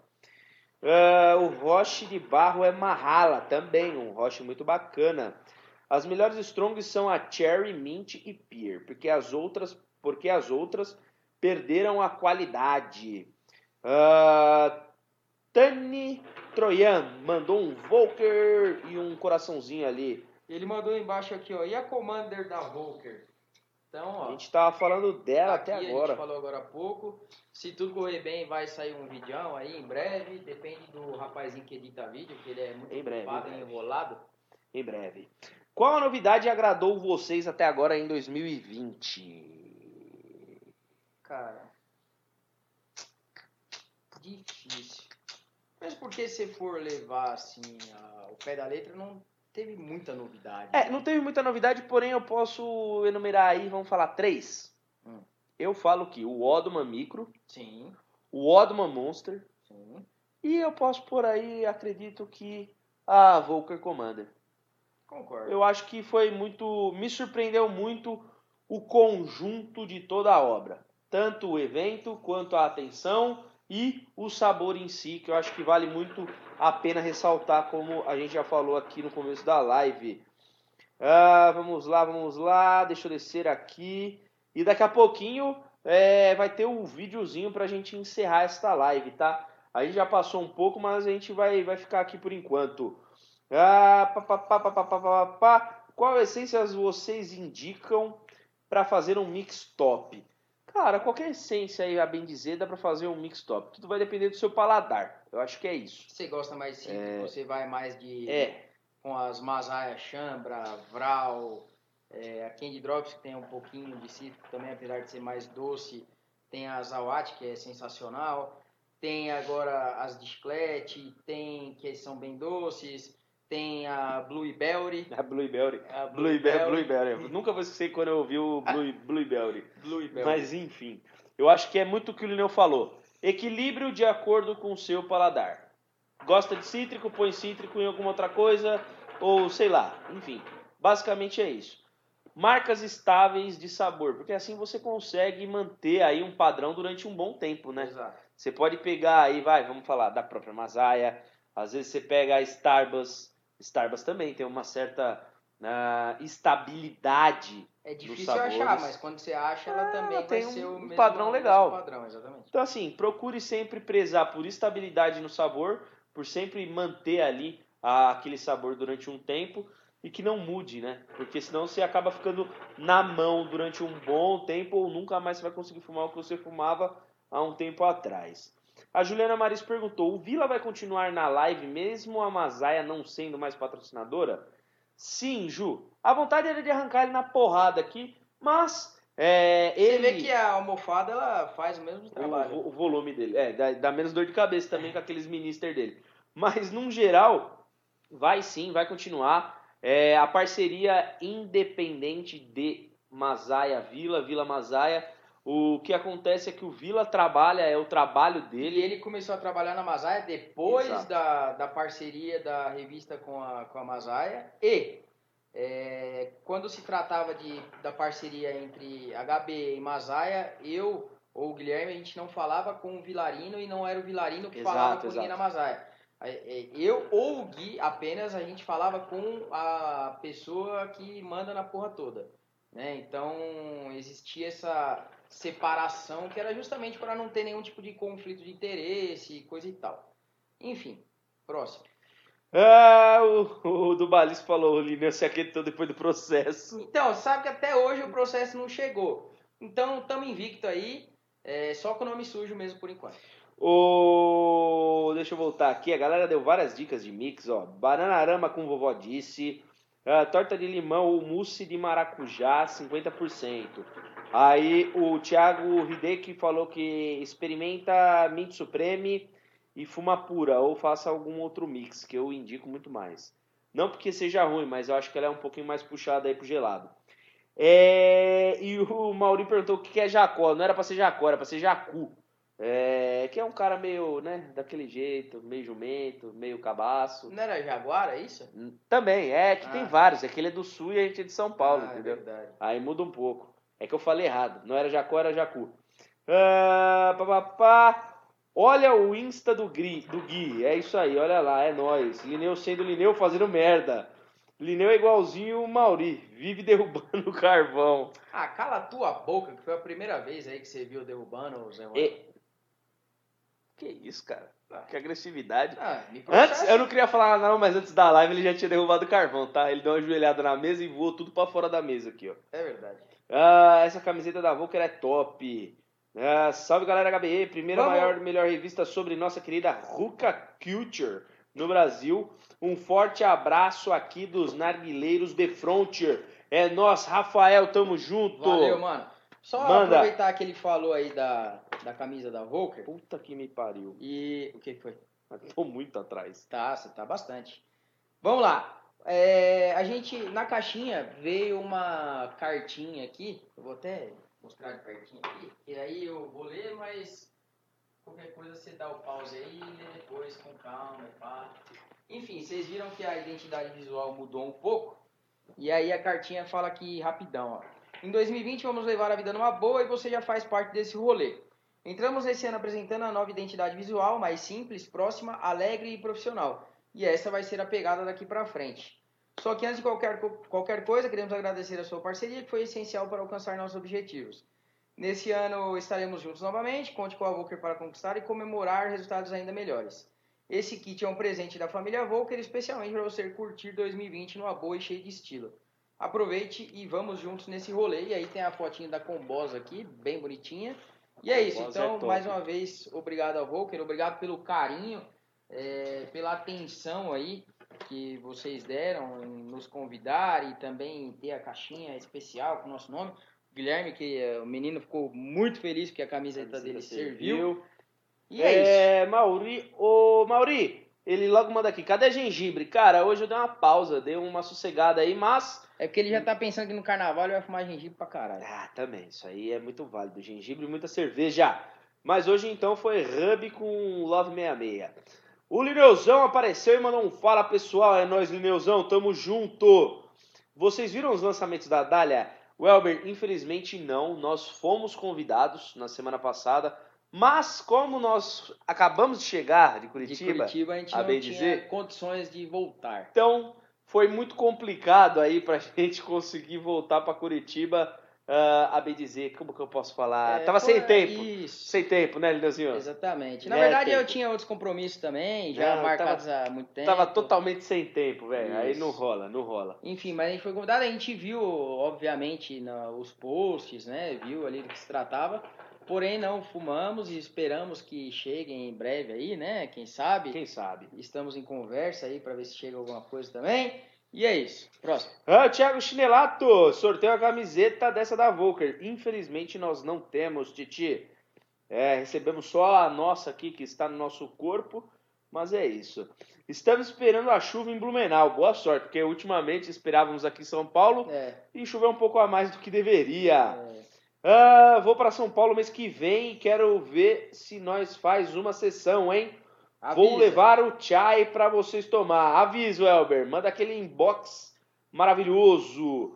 É, o Roche de Barro é Mahala também, um Roche muito bacana. As melhores Strongs são a Cherry, Mint e Pear, porque as outras, porque as outras perderam a qualidade. Ah, Tani Troyan mandou um Volker e um coraçãozinho ali. Ele mandou embaixo aqui, ó. E a Commander da Volker? Então, ó. A gente tava falando dela aqui até a gente agora. falou agora há pouco. Se tudo correr bem, vai sair um vídeo aí em breve. Depende do rapazinho que edita vídeo, que ele é muito Em breve, ocupado em e breve. enrolado. Em breve. Qual a novidade agradou vocês até agora em 2020? Cara. Difícil. Mas porque se for levar assim a- o pé da letra, não teve muita novidade. É, não teve muita novidade, porém eu posso enumerar aí, vamos falar três. Hum. Eu falo que o Odman Micro, Sim, o Odman Monster sim. e eu posso por aí, acredito que a Volker Commander. Concordo. Eu acho que foi muito. Me surpreendeu muito o conjunto de toda a obra. Tanto o evento, quanto a atenção e o sabor em si, que eu acho que vale muito a pena ressaltar, como a gente já falou aqui no começo da live. Ah, vamos lá, vamos lá. Deixa eu descer aqui. E daqui a pouquinho é, vai ter um videozinho pra gente encerrar esta live, tá? A gente já passou um pouco, mas a gente vai, vai ficar aqui por enquanto. Ah, pá, pá, pá, pá, pá, pá, pá, pá. Qual essências vocês indicam para fazer um mix top? Cara, qualquer essência aí, a bem dizer, dá para fazer um mix top. Tudo vai depender do seu paladar. Eu acho que é isso. Você gosta mais de simples, você vai mais de. É, Com as Masaya, Chambra, Vral, é, a Candy Drops, que tem um pouquinho de cítrico também, apesar de ser mais doce. Tem a Zawat, que é sensacional. Tem agora as Disclete, tem que são bem doces. Tem a Blueberry. A Blueberry. A Blueberry. Blueberry. Nunca vou esquecer quando eu ouvi o Blue, Blueberry. Blueberry. Mas enfim, eu acho que é muito o que o Lineu falou. Equilíbrio de acordo com o seu paladar. Gosta de cítrico, põe cítrico em alguma outra coisa, ou sei lá, enfim. Basicamente é isso. Marcas estáveis de sabor, porque assim você consegue manter aí um padrão durante um bom tempo, né? Exato. Você pode pegar aí, vai, vamos falar da própria Masaya, às vezes você pega a Starbucks, Starbucks também tem uma certa ah, estabilidade. É difícil achar, mas quando você acha, ela Ah, também tem vai ser um o mesmo padrão o mesmo legal. padrão, exatamente. Então assim, procure sempre prezar por estabilidade no sabor, por sempre manter ali ah, aquele sabor durante um tempo e que não mude, né? Porque senão você acaba ficando na mão durante um bom tempo ou nunca mais você vai conseguir fumar o que você fumava há um tempo atrás. A Juliana Maris perguntou: o Vila vai continuar na live mesmo a Masaia não sendo mais patrocinadora? Sim, Ju. A vontade era de arrancar ele na porrada aqui, mas é, Você ele vê que a almofada ela faz o mesmo trabalho. o, o volume dele. É, dá, dá menos dor de cabeça também com aqueles ministers dele. Mas, num geral, vai sim, vai continuar. É, a parceria independente de Masaia Vila, Vila Masaia. O que acontece é que o Vila trabalha, é o trabalho E dele. ele começou a trabalhar na Masaia depois Exato. da, da parceria da revista com a, com a Masaia. E é, quando se tratava de, da parceria entre HB e Masaia, eu ou o Guilherme, a gente não falava com o Vilarino e não era o Vilarino que Exato, falava com exato. na Masaia. É, Eu ou o Gui apenas a gente falava com a pessoa que manda na porra toda. Né? Então existia essa separação que era justamente para não ter nenhum tipo de conflito de interesse, coisa e tal. Enfim, próximo. Ah, o, o do Balis falou, o Lineu se aquietou depois do processo. Então, sabe que até hoje o processo não chegou. Então, estamos invicto aí, é, só com o nome sujo mesmo por enquanto. O... Deixa eu voltar aqui. A galera deu várias dicas de mix, ó. Bananarama com vovó disse. Ah, torta de limão ou mousse de maracujá, 50%. Aí o Thiago Hideki falou que experimenta Mint Supreme e fuma pura, ou faça algum outro mix, que eu indico muito mais. Não porque seja ruim, mas eu acho que ela é um pouquinho mais puxada aí pro gelado. É, E o Mauri perguntou o que é jacó. Não era pra ser jacó, era pra ser jacu. É, que é um cara meio, né, daquele jeito, meio jumento, meio cabaço. Não era Jaguar, é isso? Também, é que tem Ah. vários. É que ele é do sul e a gente é de São Paulo, Ah, é entendeu? verdade. Aí muda um pouco. É que eu falei errado. Não era Jacó, era Jacu. Ah, pá, pá, pá. Olha o Insta do, Gri, do Gui. É isso aí, olha lá, é nóis. Lineu sendo Lineu fazendo merda. Lineu é igualzinho o Mauri. Vive derrubando carvão. Ah, cala a tua boca, que foi a primeira vez aí que você viu derrubando o Zé. E- Que isso, cara? Que agressividade. Ah, Antes, eu não queria falar não, mas antes da live ele já tinha derrubado o carvão, tá? Ele deu uma joelhada na mesa e voou tudo pra fora da mesa aqui, ó. É verdade. Ah, essa camiseta da Volker é top. Ah, salve galera HBE, primeira Vamos. maior melhor revista sobre nossa querida Ruka Culture no Brasil. Um forte abraço aqui dos narguileiros de Frontier. É nós, Rafael, tamo junto. Valeu, mano. Só Manda. aproveitar que ele falou aí da, da camisa da Volker. Puta que me pariu. E o que foi? Eu Tô muito atrás. Tá, você tá bastante. Vamos lá. É, a gente, na caixinha, veio uma cartinha aqui. Eu vou até mostrar a cartinha aqui. E aí eu vou ler, mas qualquer coisa você dá o pause aí e lê depois com calma e pá. Enfim, vocês viram que a identidade visual mudou um pouco. E aí a cartinha fala aqui rapidão, ó. Em 2020 vamos levar a vida numa boa e você já faz parte desse rolê. Entramos esse ano apresentando a nova identidade visual, mais simples, próxima, alegre e profissional. E essa vai ser a pegada daqui pra frente. Só que antes de qualquer, qualquer coisa, queremos agradecer a sua parceria, que foi essencial para alcançar nossos objetivos. Nesse ano estaremos juntos novamente, conte com a Volker para conquistar e comemorar resultados ainda melhores. Esse kit é um presente da família Volker, especialmente para você curtir 2020 numa boa e cheia de estilo. Aproveite e vamos juntos nesse rolê. E aí tem a fotinha da Combosa aqui, bem bonitinha. E é isso, é então, top. mais uma vez, obrigado ao Volker, obrigado pelo carinho, é, pela atenção aí que vocês deram em nos convidar e também ter a caixinha especial com o nosso nome. Guilherme, que é, o menino ficou muito feliz porque a camiseta dele serviu. E é, isso. É, Mauri, ô Mauri, Ele logo manda aqui, cadê gengibre? Cara, hoje eu dei uma pausa, dei uma sossegada aí, mas. É porque ele já tá pensando que no carnaval ele vai fumar gengibre pra caralho. Ah, também, isso aí é muito válido. Gengibre e muita cerveja. Mas hoje então foi Hub com Love 66. O Lineuzão apareceu e mandou um fala pessoal. É nóis, Lineuzão, tamo junto. Vocês viram os lançamentos da Dália? Welber, infelizmente não. Nós fomos convidados na semana passada. Mas como nós acabamos de chegar de Curitiba, de Curitiba a gente a não bem tinha dizer. condições de voltar. então foi muito complicado aí pra gente conseguir voltar pra Curitiba. ah, a bem dizer, como que eu posso falar? É, Tava foi- sem tempo. Isso. Sem tempo, né, Lineuzinho? Exatamente. Na É, verdade, eu tempo. tinha outros compromissos também, já Não, marcados há muito tempo. Tava totalmente sem tempo, velho. Aí não rola, não rola. Enfim, mas a gente foi convidado, a gente viu, obviamente, na- os posts, né? Viu ali do que se tratava. Porém, não fumamos e esperamos que cheguem em breve aí, né? Quem sabe? Quem sabe? Estamos em conversa aí para ver se chega alguma coisa também. E é isso. Próximo. Ah, Thiago Chinelato, sorteio a camiseta dessa da Volker. Infelizmente nós não temos, Titi. É, recebemos só a nossa aqui que está no nosso corpo, mas é isso. Estamos esperando a chuva em Blumenau. Boa sorte, porque ultimamente esperávamos aqui em São Paulo É. e choveu um pouco a mais do que deveria. é, Ah, vou para São Paulo mês que vem e quero ver se nós faz uma sessão, hein? Vou avisa. levar o chai para vocês tomar. Aviso, Elber. Manda aquele inbox maravilhoso.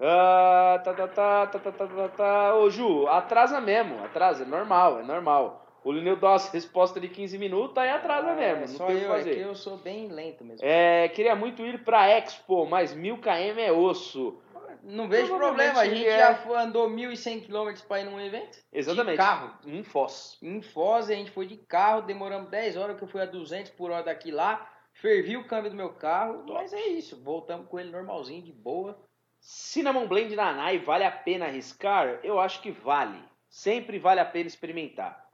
Ah, tá, tá, tá, tá, tá, tá, tá, tá. Ô, Ju, atrasa mesmo. Atrasa, é normal, é normal. O Lineu dá uma resposta de 15 minutos, aí atrasa Ah, mesmo. é Não só tem o que eu, é fazer. que eu sou bem lento mesmo. É, queria muito ir pra Expo, mas 1000 km é osso. Não vejo problema, a gente é. já andou 1.100 km para ir num evento. Exatamente. De carro. Em Foz. Em Foz, a gente foi de carro, demoramos 10 horas, que eu fui a 200 por hora daqui lá. Fervi o câmbio do meu carro, mas é isso. Voltamos com ele normalzinho, de boa. Cinnamon Blend na Nai, vale a pena arriscar? Eu acho que vale. Sempre vale a pena experimentar.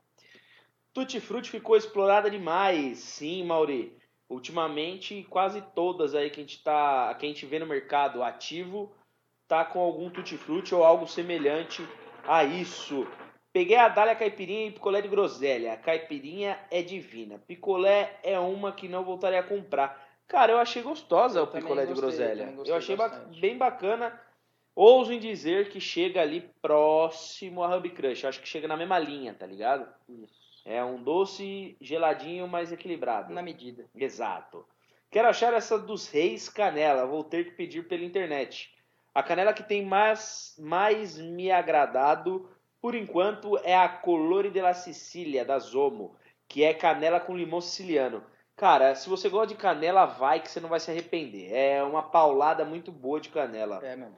Tutti Frutti ficou explorada demais. Sim, Mauri. Ultimamente, quase todas aí que a gente, tá, que a gente vê no mercado ativo tá com algum Tutti Frutti ou algo semelhante a isso. Peguei a Dália Caipirinha e picolé de groselha. A caipirinha é divina. Picolé é uma que não voltaria a comprar. Cara, eu achei gostosa Eu o picolé de gostei, groselha. também gostei Eu achei bastante. bem bacana. Ouso em dizer que chega ali próximo a Hub Crush. Eu acho que chega na mesma linha, tá ligado? Isso. É um doce geladinho, mais equilibrado. Na medida. Exato. Quero achar essa dos reis canela. Vou ter que pedir pela internet. A canela que tem mais, mais me agradado, por enquanto, é a Colore della Sicília, da Zomo, que é canela com limão siciliano. Cara, se você gosta de canela, vai que você não vai se arrepender. É uma paulada muito boa de canela. É mesmo.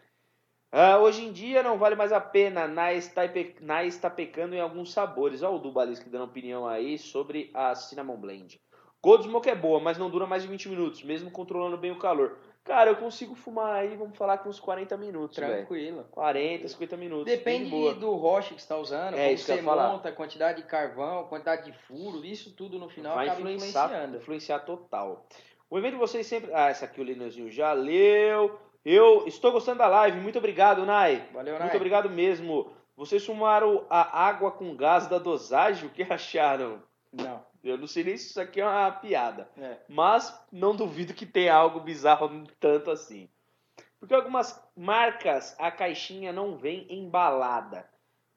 Ah, hoje em dia não vale mais a pena, na está, pe- na está pecando em alguns sabores. Olha o Dubalisque dando opinião aí sobre a Cinnamon Blend. Gold Smoke é boa, mas não dura mais de 20 minutos, mesmo controlando bem o calor. Cara, eu consigo fumar aí, vamos falar que uns 40 minutos. Tranquilo. 40, 50 minutos. Depende do roche que você está usando, É como isso que eu você monta, quantidade de carvão, quantidade de furo, isso tudo no final Vai acaba influenciar, influenciando. influenciar total. O evento de vocês sempre. Ah, essa aqui o Lineuzinho já leu. Eu estou gostando da live. Muito obrigado, Nai. Valeu, Muito Nai. obrigado mesmo. Vocês fumaram a água com gás da dosagem? O que acharam? Não. Eu não sei nem se isso aqui é uma piada. É. Mas não duvido que tenha algo bizarro tanto assim. Porque algumas marcas a caixinha não vem embalada.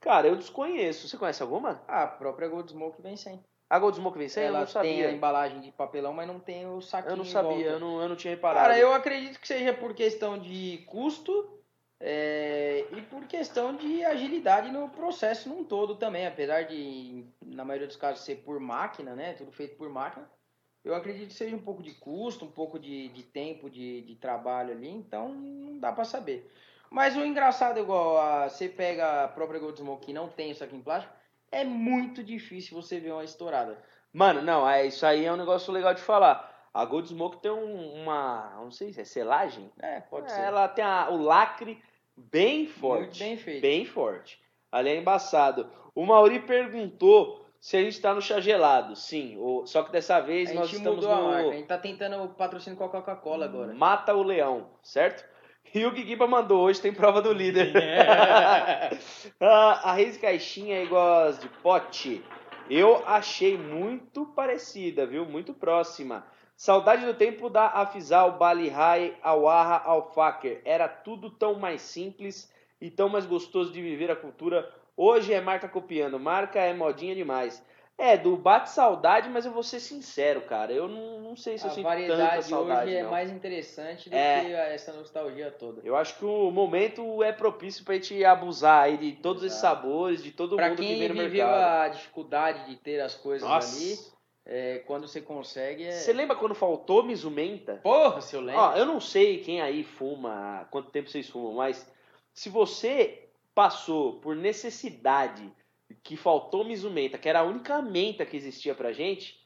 Cara, eu desconheço. Você conhece alguma? Ah, a própria Gold Smoke vem sem. A Gold Smoke vem sem? Eu Ela não tem sabia. a embalagem de papelão, mas não tem o saquinho Eu não sabia, eu não, eu não tinha reparado. Cara, eu acredito que seja por questão de custo é, e por questão de agilidade no processo num todo também. Apesar de, na maioria dos casos, ser por máquina, né? Tudo feito por máquina. Eu acredito que seja um pouco de custo, um pouco de, de tempo de, de trabalho ali, então não dá pra saber. Mas o engraçado, igual a, você pega a própria Gold Smoke que não tem isso aqui em plástico, é muito difícil você ver uma estourada. Mano, não, é, isso aí é um negócio legal de falar. A Gold Smoke tem um- uma, não sei se é selagem. É, pode É, ser. Ela tem a- o lacre bem forte. Muito bem feito. Bem forte. Ali é embaçado. O Mauri perguntou se a gente tá no chá gelado. Sim, o- só que dessa vez A nós gente estamos mudou a no marca, a gente tá tentando o patrocínio com a Coca-Cola agora. Mata o Leão, certo? E o Guiguiba mandou, hoje tem prova do líder. Ah, a Reis Caixinha é igual às de pote. Eu achei muito parecida, viu? Muito próxima. Saudade do tempo da Afizal, Bali High, Awaha, Alfaker. Era tudo tão mais simples e tão mais gostoso de viver a cultura. Hoje é marca copiando, marca é modinha demais. É, do bate saudade, mas eu vou ser sincero, cara. Eu não, não sei se eu A sinto tanta variedade saudade. hoje é não. mais interessante do É. que essa nostalgia toda. Eu acho que o momento é propício pra gente abusar aí de todos esses Exato. sabores, de todo Pra mundo que quem vem no viveu mercado. a dificuldade de ter as coisas Nossa. ali, é, quando você consegue é. Você lembra quando faltou Mizumenta? Porra, se eu lembro. Ó, eu não sei quem aí fuma, quanto tempo vocês fumam, mas se você passou por necessidade que faltou Mizumenta, que era a única menta que existia pra gente,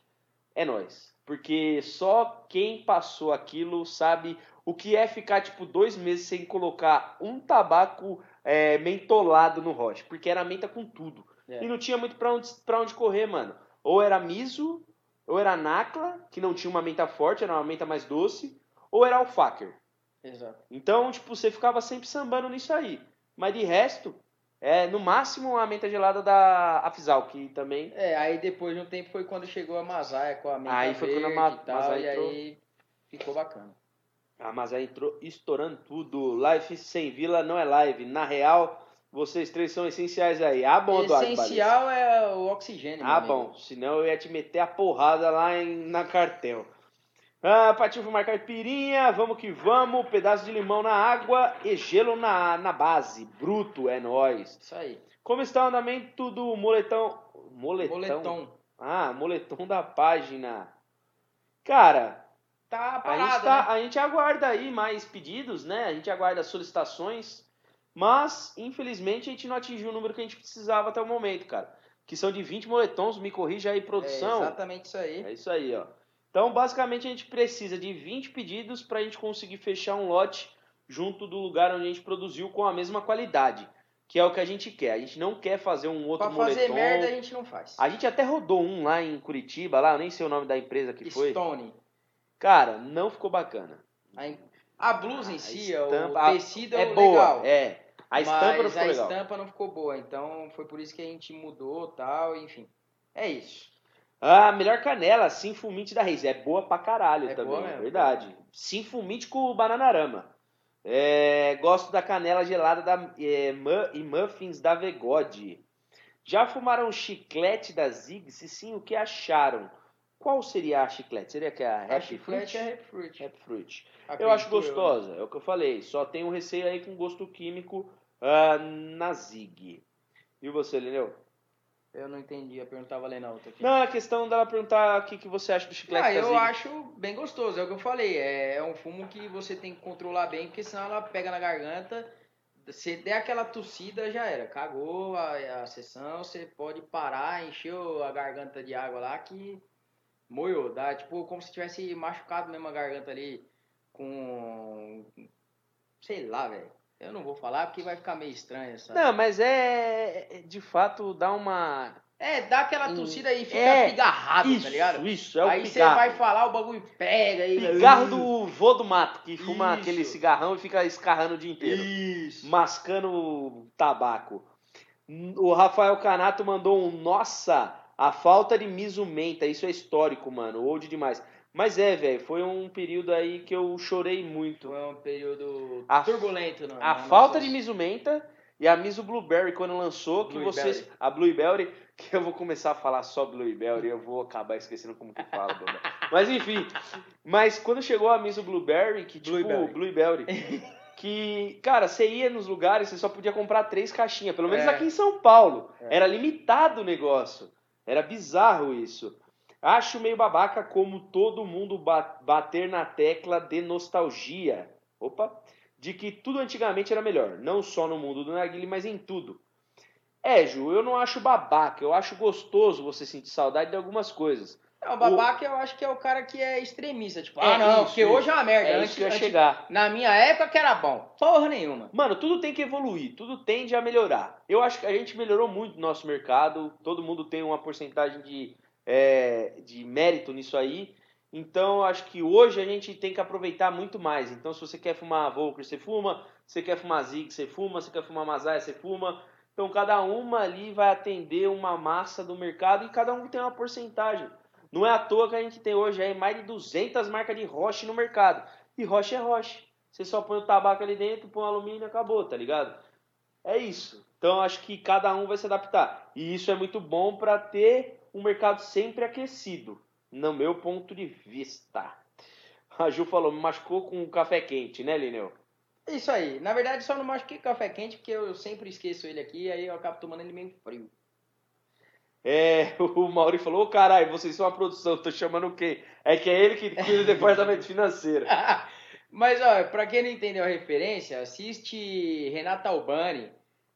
é nós. Porque só quem passou aquilo sabe o que é ficar tipo dois meses sem colocar um tabaco é, mentolado no roche, porque era menta com tudo. É. E não tinha muito pra onde, pra onde correr, mano. Ou era miso, ou era nacla, que não tinha uma menta forte, era uma menta mais doce, ou era alfaker. Exato. Então, tipo, você ficava sempre sambando nisso aí. Mas de resto, é no máximo a menta gelada da Afizal, que também. É, aí depois de um tempo foi quando chegou a Masaia com a menta Aí foi quando a Ma- e tal, Masaia e entrou. aí ficou bacana. Ah, mas aí entrou estourando tudo. Live sem vila não é live. Na real, vocês três são essenciais aí. Ah, bom, Eduardo. Essencial é o oxigênio. Ah, bom. Senão eu ia te meter a porrada lá em, na cartel. Ah, partiu fumar caipirinha, vamos que vamos. Pedaço de limão na água e gelo na, na base. Bruto, é nóis. Isso aí. Como está o andamento do moletão? Moletão? Moletom. Ah, moletom da página. Cara, Tá a parado, gente, tá- né? a gente aguarda aí mais pedidos, né? A gente aguarda solicitações. Mas, infelizmente, a gente não atingiu o número que a gente precisava até o momento, cara. Que são de 20 moletons, me corrija aí, É produção. exatamente isso aí. É isso aí, ó. Então, basicamente, a gente precisa de 20 pedidos para a gente conseguir fechar um lote junto do lugar onde a gente produziu com a mesma qualidade, que é o que a gente quer. A gente não quer fazer um outro Pra fazer moletom. merda a gente não faz. A gente até rodou um lá em Curitiba, lá, eu nem sei o nome da empresa que foi. Stone. Cara, não ficou bacana. A, a blusa em A si, estampa- o tecido é é boa, legal. é. A estampa não ficou a legal. estampa não ficou boa. Então foi por isso que a gente mudou tal, enfim. É isso. Ah, melhor canela, Sinfumite da Reis. É boa pra caralho É também, boa mesmo. verdade. Sinfumite com bananarama. É, gosto da canela gelada da, é, e muffins da Vegode. Já fumaram chiclete da Zig? Se sim, o que acharam? Qual seria a chiclete? Seria que é a A Happy chiclete Fruit? é Happy Fruit. Happy Fruit. Eu acho gostosa, é o que eu falei. Só tem um receio aí com gosto químico ah, na Zig. E você, Lineu? Eu não entendi a pergunta tava lendo a outra aqui. Não, é questão dela perguntar o que, que você acha do chiclete Ah, eu acho bem gostoso, é o que eu falei. É, é um fumo que você tem que controlar bem, porque senão ela pega na garganta. Se der aquela tossida, já era. Cagou a, a sessão, você pode parar, encheu a garganta de água lá que moiou. Dá tipo como se tivesse machucado mesmo a garganta ali com. Sei lá, velho. Eu não vou falar porque vai ficar meio estranho essa. Não, mas é, é- de fato dá uma. É, dá aquela tossida e fica é, pigarrado, isso, tá ligado? isso, é o Aí você vai falar, o bagulho pega e. Pigarro do vô do mato, que fuma Isso. aquele cigarrão e fica escarrando o dia inteiro. Isso. Mascando tabaco. O Rafael Canato mandou um Nossa, a falta de misumenta. Isso é histórico, mano. Old demais. Mas é, velho, foi um período aí que eu chorei muito. Foi um período A- turbulento. No, A na falta nossa- de Misumenta e a Miso Blueberry quando lançou, que Blueberry. vocês. A Blueberry, que eu vou começar a falar só Blueberry, eu vou acabar esquecendo como que fala. Mas enfim. Mas quando chegou a Miso Blueberry, que tipo. Blueberry. Blueberry. que, cara, você ia nos lugares, você só podia comprar três caixinhas, pelo menos É. aqui em São Paulo. É. Era limitado o negócio. Era bizarro isso. Acho meio babaca como todo mundo ba- bater na tecla de nostalgia. Opa! De que tudo antigamente era melhor. Não só no mundo do narguile, mas em tudo. É, Ju, eu não acho babaca. Eu acho gostoso você sentir saudade de algumas coisas. Não, o babaca eu acho que é o cara que é extremista. Tipo, É ah, não, isso, porque hoje é uma merda. É Antes- isso ia antes- chegar. Na minha época que era bom. Porra nenhuma. Mano, tudo tem que evoluir, tudo tende a melhorar. Eu acho que a gente melhorou muito no nosso mercado, todo mundo tem uma porcentagem de, é, de mérito nisso aí. Então, acho que hoje a gente tem que aproveitar muito mais. Então, se você quer fumar Volker, você fuma. Se você quer fumar Zig, você fuma. Se você quer fumar Mazaya, você fuma. Então, cada uma ali vai atender uma massa do mercado e cada um tem uma porcentagem. Não é à toa que a gente tem hoje aí mais de 200 marcas de roche no mercado. E roche é roche. Você só põe o tabaco ali dentro, põe o alumínio e acabou, tá ligado? É isso. Então acho que cada um vai se adaptar. E isso é muito bom para ter um mercado sempre aquecido, no meu ponto de vista. A Ju falou, me machucou com café quente, né, Lineu? Isso aí. Na verdade, só não machuquei café quente porque eu sempre esqueço ele aqui, aí eu acabo tomando ele meio frio. É, o Mauri falou, ô oh, caralho, vocês são a produção, tô chamando quem? É que é ele que cuida do departamento financeiro. Mas, ó, pra quem não entendeu a referência, assiste Renata Albani,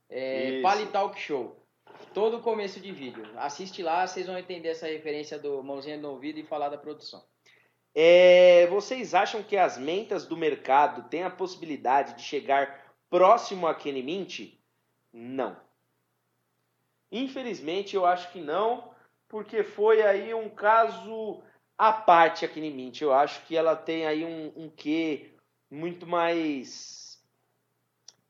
é, Pali Talk Show. Todo começo de vídeo. Assiste lá, vocês vão entender essa referência do mãozinha no ouvido e falar da produção. É, vocês acham que as mentas do mercado têm a possibilidade de chegar próximo a Kenny Mint? Não. Infelizmente, eu acho que não, porque foi aí um caso à parte a Kenny Mint. Eu acho que ela tem aí um, um quê muito mais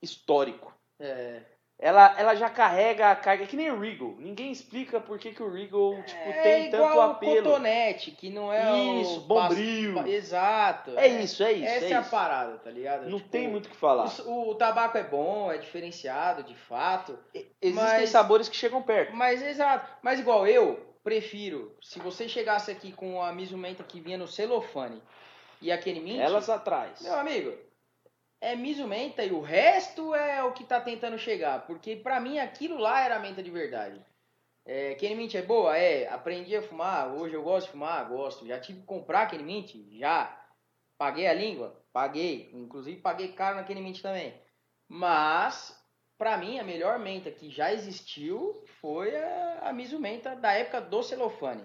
histórico. É ela, ela já carrega a carga, que nem o Regal. Ninguém explica por que, que o Regal tipo, é tem tanto apelo. É igual o cotonete, que não é Isso, o... bombril. Exato. É, é, isso, é isso. Essa é, é, isso. a parada, tá ligado? Não tipo, tem muito o que falar. O, o, tabaco é bom, é diferenciado, de fato. Existem mas, sabores que chegam perto. Mas, exato. Mas igual eu, prefiro, se você chegasse aqui com a Mizumenta que vinha no celofane e aquele mint... Elas atrás. Meu amigo, é miso menta e o resto é o que tá tentando chegar. Porque pra mim aquilo lá era a menta de verdade. É, Mint é boa? É. Aprendi a fumar. Hoje eu gosto de fumar? Gosto. Já tive que comprar Kenny Mint? Já. Paguei a língua? Paguei. Inclusive paguei caro na Kenny Mint também. Mas, pra mim, a melhor menta que já existiu foi a, a miso menta da época do celofane.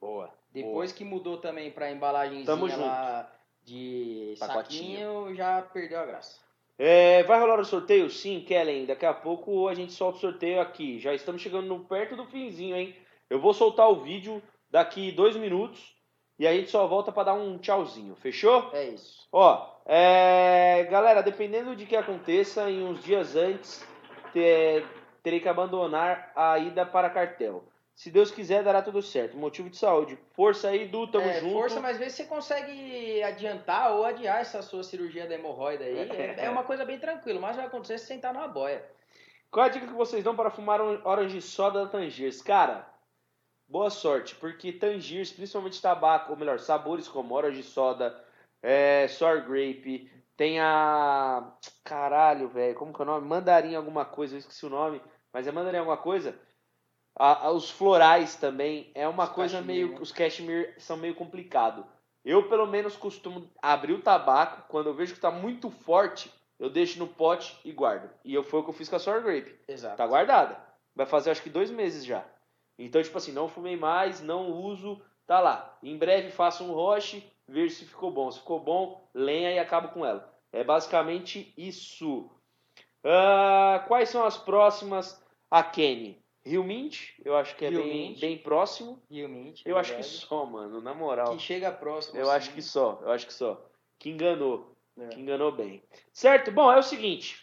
Boa. Depois boa. que mudou também pra embalagenzinha Tamo lá... Junto de Pacotinho. saquinho já perdeu a graça. É, vai rolar o sorteio? Sim, Kellen. Daqui a pouco a gente solta o sorteio aqui. Já estamos chegando no, perto do finzinho, hein? Eu vou soltar o vídeo daqui dois minutos e a gente só volta para dar um tchauzinho. Fechou? É isso. Ó, é, galera, dependendo de que aconteça, em uns dias antes, ter, terei que abandonar a ida para cartel. Se Deus quiser, dará tudo certo. Motivo de saúde. Força aí, Du, tamo é, junto. Força, mas vê se você consegue adiantar ou adiar essa sua cirurgia da hemorroida aí. É, é uma coisa bem tranquila, mas vai acontecer se sentar numa boia. Qual a dica que vocês dão para fumar Orange Soda da Tangiers? Cara, boa sorte, porque Tangiers, principalmente tabaco, ou melhor, sabores como Orange Soda, é, Sour Grape, tem a... Caralho, velho, como que é o nome? Mandarim alguma coisa, eu esqueci o nome, mas é mandarim alguma coisa a, a, os florais também é uma os coisa meio. Né? Os cashmere são meio complicado. Eu, pelo menos, costumo abrir o tabaco. Quando eu vejo que está muito forte, eu deixo no pote e guardo. E eu, foi o que eu fiz com a Sour Grape. Exato. Tá guardada. Vai fazer acho que dois meses já. Então, tipo assim, não fumei mais, não uso, tá lá. Em breve faço um roche, vejo se ficou bom. Se ficou bom, lenha e acabo com ela. É basicamente isso. Uh, quais são as próximas? A Kenny. Rio Mint, eu acho que é bem, bem próximo. Rio Mint. Eu acho que só, mano, na moral. Que chega próximo. Eu acho que só, eu acho que só. Que enganou. É. Que enganou bem. Certo? Bom, é o seguinte.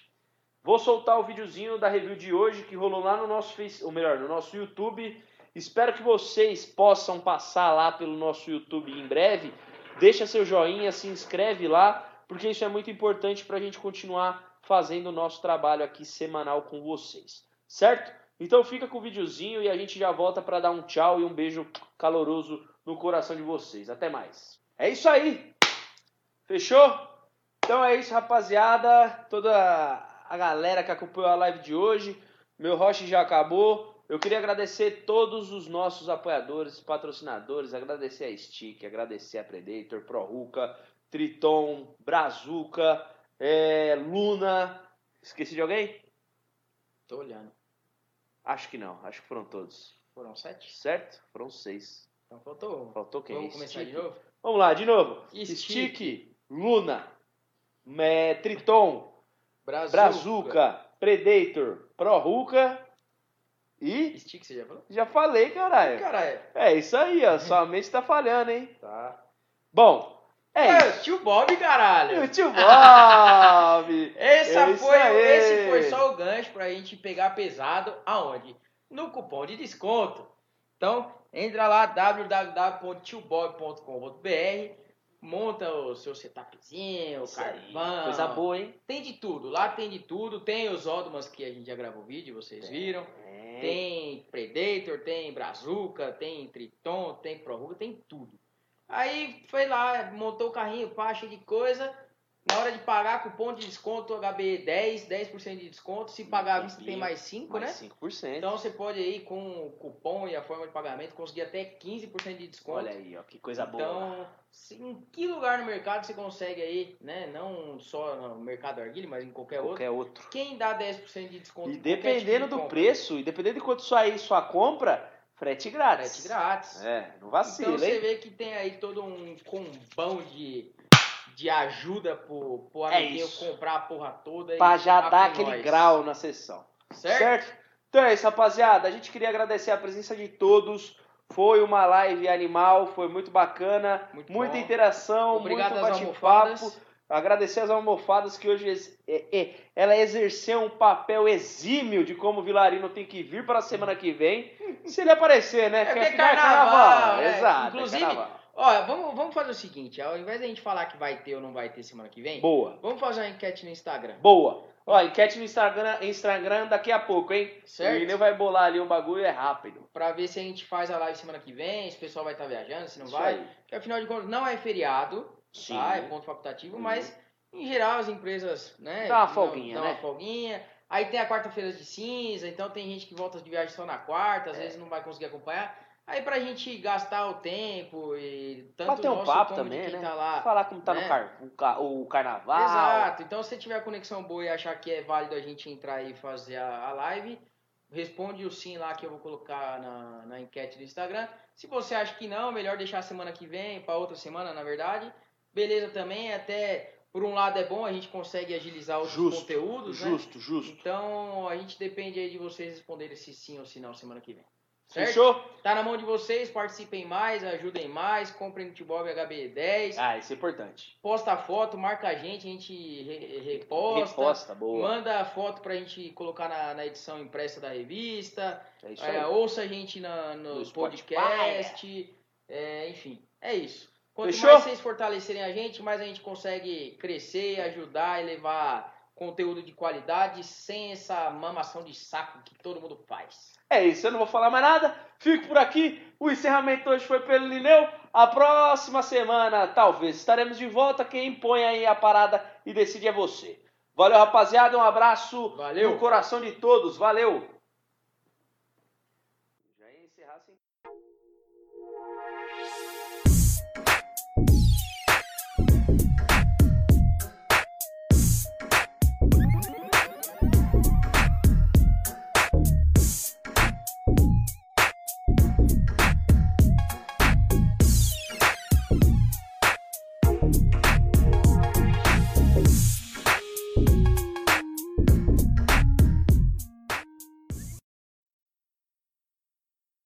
Vou soltar o videozinho da review de hoje que rolou lá no nosso Face, ou melhor, no nosso YouTube. Espero que vocês possam passar lá pelo nosso YouTube em breve. Deixa seu joinha, se inscreve lá, porque isso é muito importante para a gente continuar fazendo o nosso trabalho aqui semanal com vocês. Certo? Então fica com o videozinho e a gente já volta para dar um tchau e um beijo caloroso no coração de vocês. Até mais. É isso aí. Fechou? Então é isso, rapaziada. Toda a galera que acompanhou a live de hoje. Meu roche já acabou. Eu queria agradecer todos os nossos apoiadores, patrocinadores, agradecer a Stick, agradecer a Predator, ProRuca, Triton, Brazuca, é, Luna. Esqueci de alguém? Tô olhando. Acho que não, acho que foram todos. Foram sete? Certo? Foram seis. Então faltou. Faltou quem? Vamos começar Stick. de novo? Vamos lá, de novo. Stick, Stick Luna, é, Triton, Brazuca. Brazuca, Predator, Proruca e. Stick, você já falou? Já falei, caralho. Caralho. É isso aí, ó. Sua mente tá falhando, hein? Tá. Bom, é, é o tio Bob, caralho. O tio Bob. Essa é foi, esse foi só o gancho pra gente pegar pesado aonde? No cupom de desconto. Então, entra lá, www.tiobob.com.br, monta o seu setupzinho, o carvão. Coisa boa, hein? Tem de tudo, lá tem de tudo. Tem os Odmans que a gente já gravou vídeo, vocês viram. É. Tem Predator, tem Brazuca, tem Triton, tem Prorruga, tem tudo. Aí foi lá, montou o carrinho, cheio de coisa. Na hora de pagar, cupom de desconto HB 10, 10% de desconto. Se pagar à vista tem mais 5, né? Mais 5%. Então você pode aí com o cupom e a forma de pagamento conseguir até 15% de desconto. Olha aí, ó, que coisa boa. Então, em que lugar no mercado você consegue aí, né? Não só no mercado Arguile, mas em qualquer outro. Qualquer outro. Quem dá 10% de desconto? E dependendo tipo de do compra? preço, e dependendo de quanto sair sua compra, frete grátis. Frete grátis. É, não vacila, Então você hein? vê que tem aí todo um combão de, de ajuda pro, pro É amiguinho isso. comprar a porra toda. e Pra já dar aquele nós. grau na sessão. Certo? Então é isso, rapaziada. A gente queria agradecer a presença de todos. Foi uma live animal, foi muito bacana, Muito muita bom. interação, Obrigado muito bate-papo. Agradecer às almofadas que hoje é- é- ela exerceu um papel exímio de como o Vilarino tem que vir para a semana que vem. Se ele aparecer, né? É porque afinal é carnaval, né? Exato. é Inclusive, carnaval. Olha, vamos, vamos fazer o seguinte, ao invés da gente falar que vai ter ou não vai ter semana que vem, Boa, vamos fazer uma enquete no Instagram. boa. Ó, enquete no Instagram, Instagram daqui a pouco, hein? Certo. O Ineu vai bolar ali um bagulho, é rápido. Pra ver se a gente faz a live semana que vem, se o pessoal vai estar viajando, se não Isso vai. aí. Porque afinal de contas não é feriado, Sim. tá? É ponto facultativo, Uhum. mas em geral as empresas, né? Dá uma folguinha, dão né? uma folguinha. Aí tem a quarta-feira de cinza, então tem gente que volta de viagem só na quarta, às É. vezes não vai conseguir acompanhar. Aí pra gente gastar o tempo e tanto Bater um papo como também, né? tá lá. Falar como tá né? no car o, ca- o carnaval. Exato. Então, se você tiver conexão boa e achar que é válido a gente entrar e fazer a, a live, responde o sim lá que eu vou colocar na, na enquete do Instagram. Se você acha que não, melhor deixar a semana que vem, para outra semana, na verdade. Beleza também, até por um lado é bom, a gente consegue agilizar os Justo, conteúdos, né? Justo, justo. Então, a gente depende aí de vocês responderem se sim ou se não semana que vem. Certo? Fechou? Tá na mão de vocês, participem mais, ajudem mais, comprem no Tibob HB10. Ah, isso é importante. Posta a foto, marca a gente, a gente re- reposta. Reposta, boa. Manda a foto pra gente colocar na, na edição impressa da revista. É isso É, aí. ouça a gente na- no, No podcast. É, enfim, é isso. Quanto Fechou? mais vocês fortalecerem a gente, mais a gente consegue crescer, ajudar e levar conteúdo de qualidade sem essa mamação de saco que todo mundo faz. É isso, eu não vou falar mais nada. Fico por aqui. O encerramento hoje foi pelo Lineu. A próxima semana, talvez, estaremos de volta. Quem impõe aí a parada e decide é você. Valeu, rapaziada. Um abraço Valeu. no coração de todos. Valeu.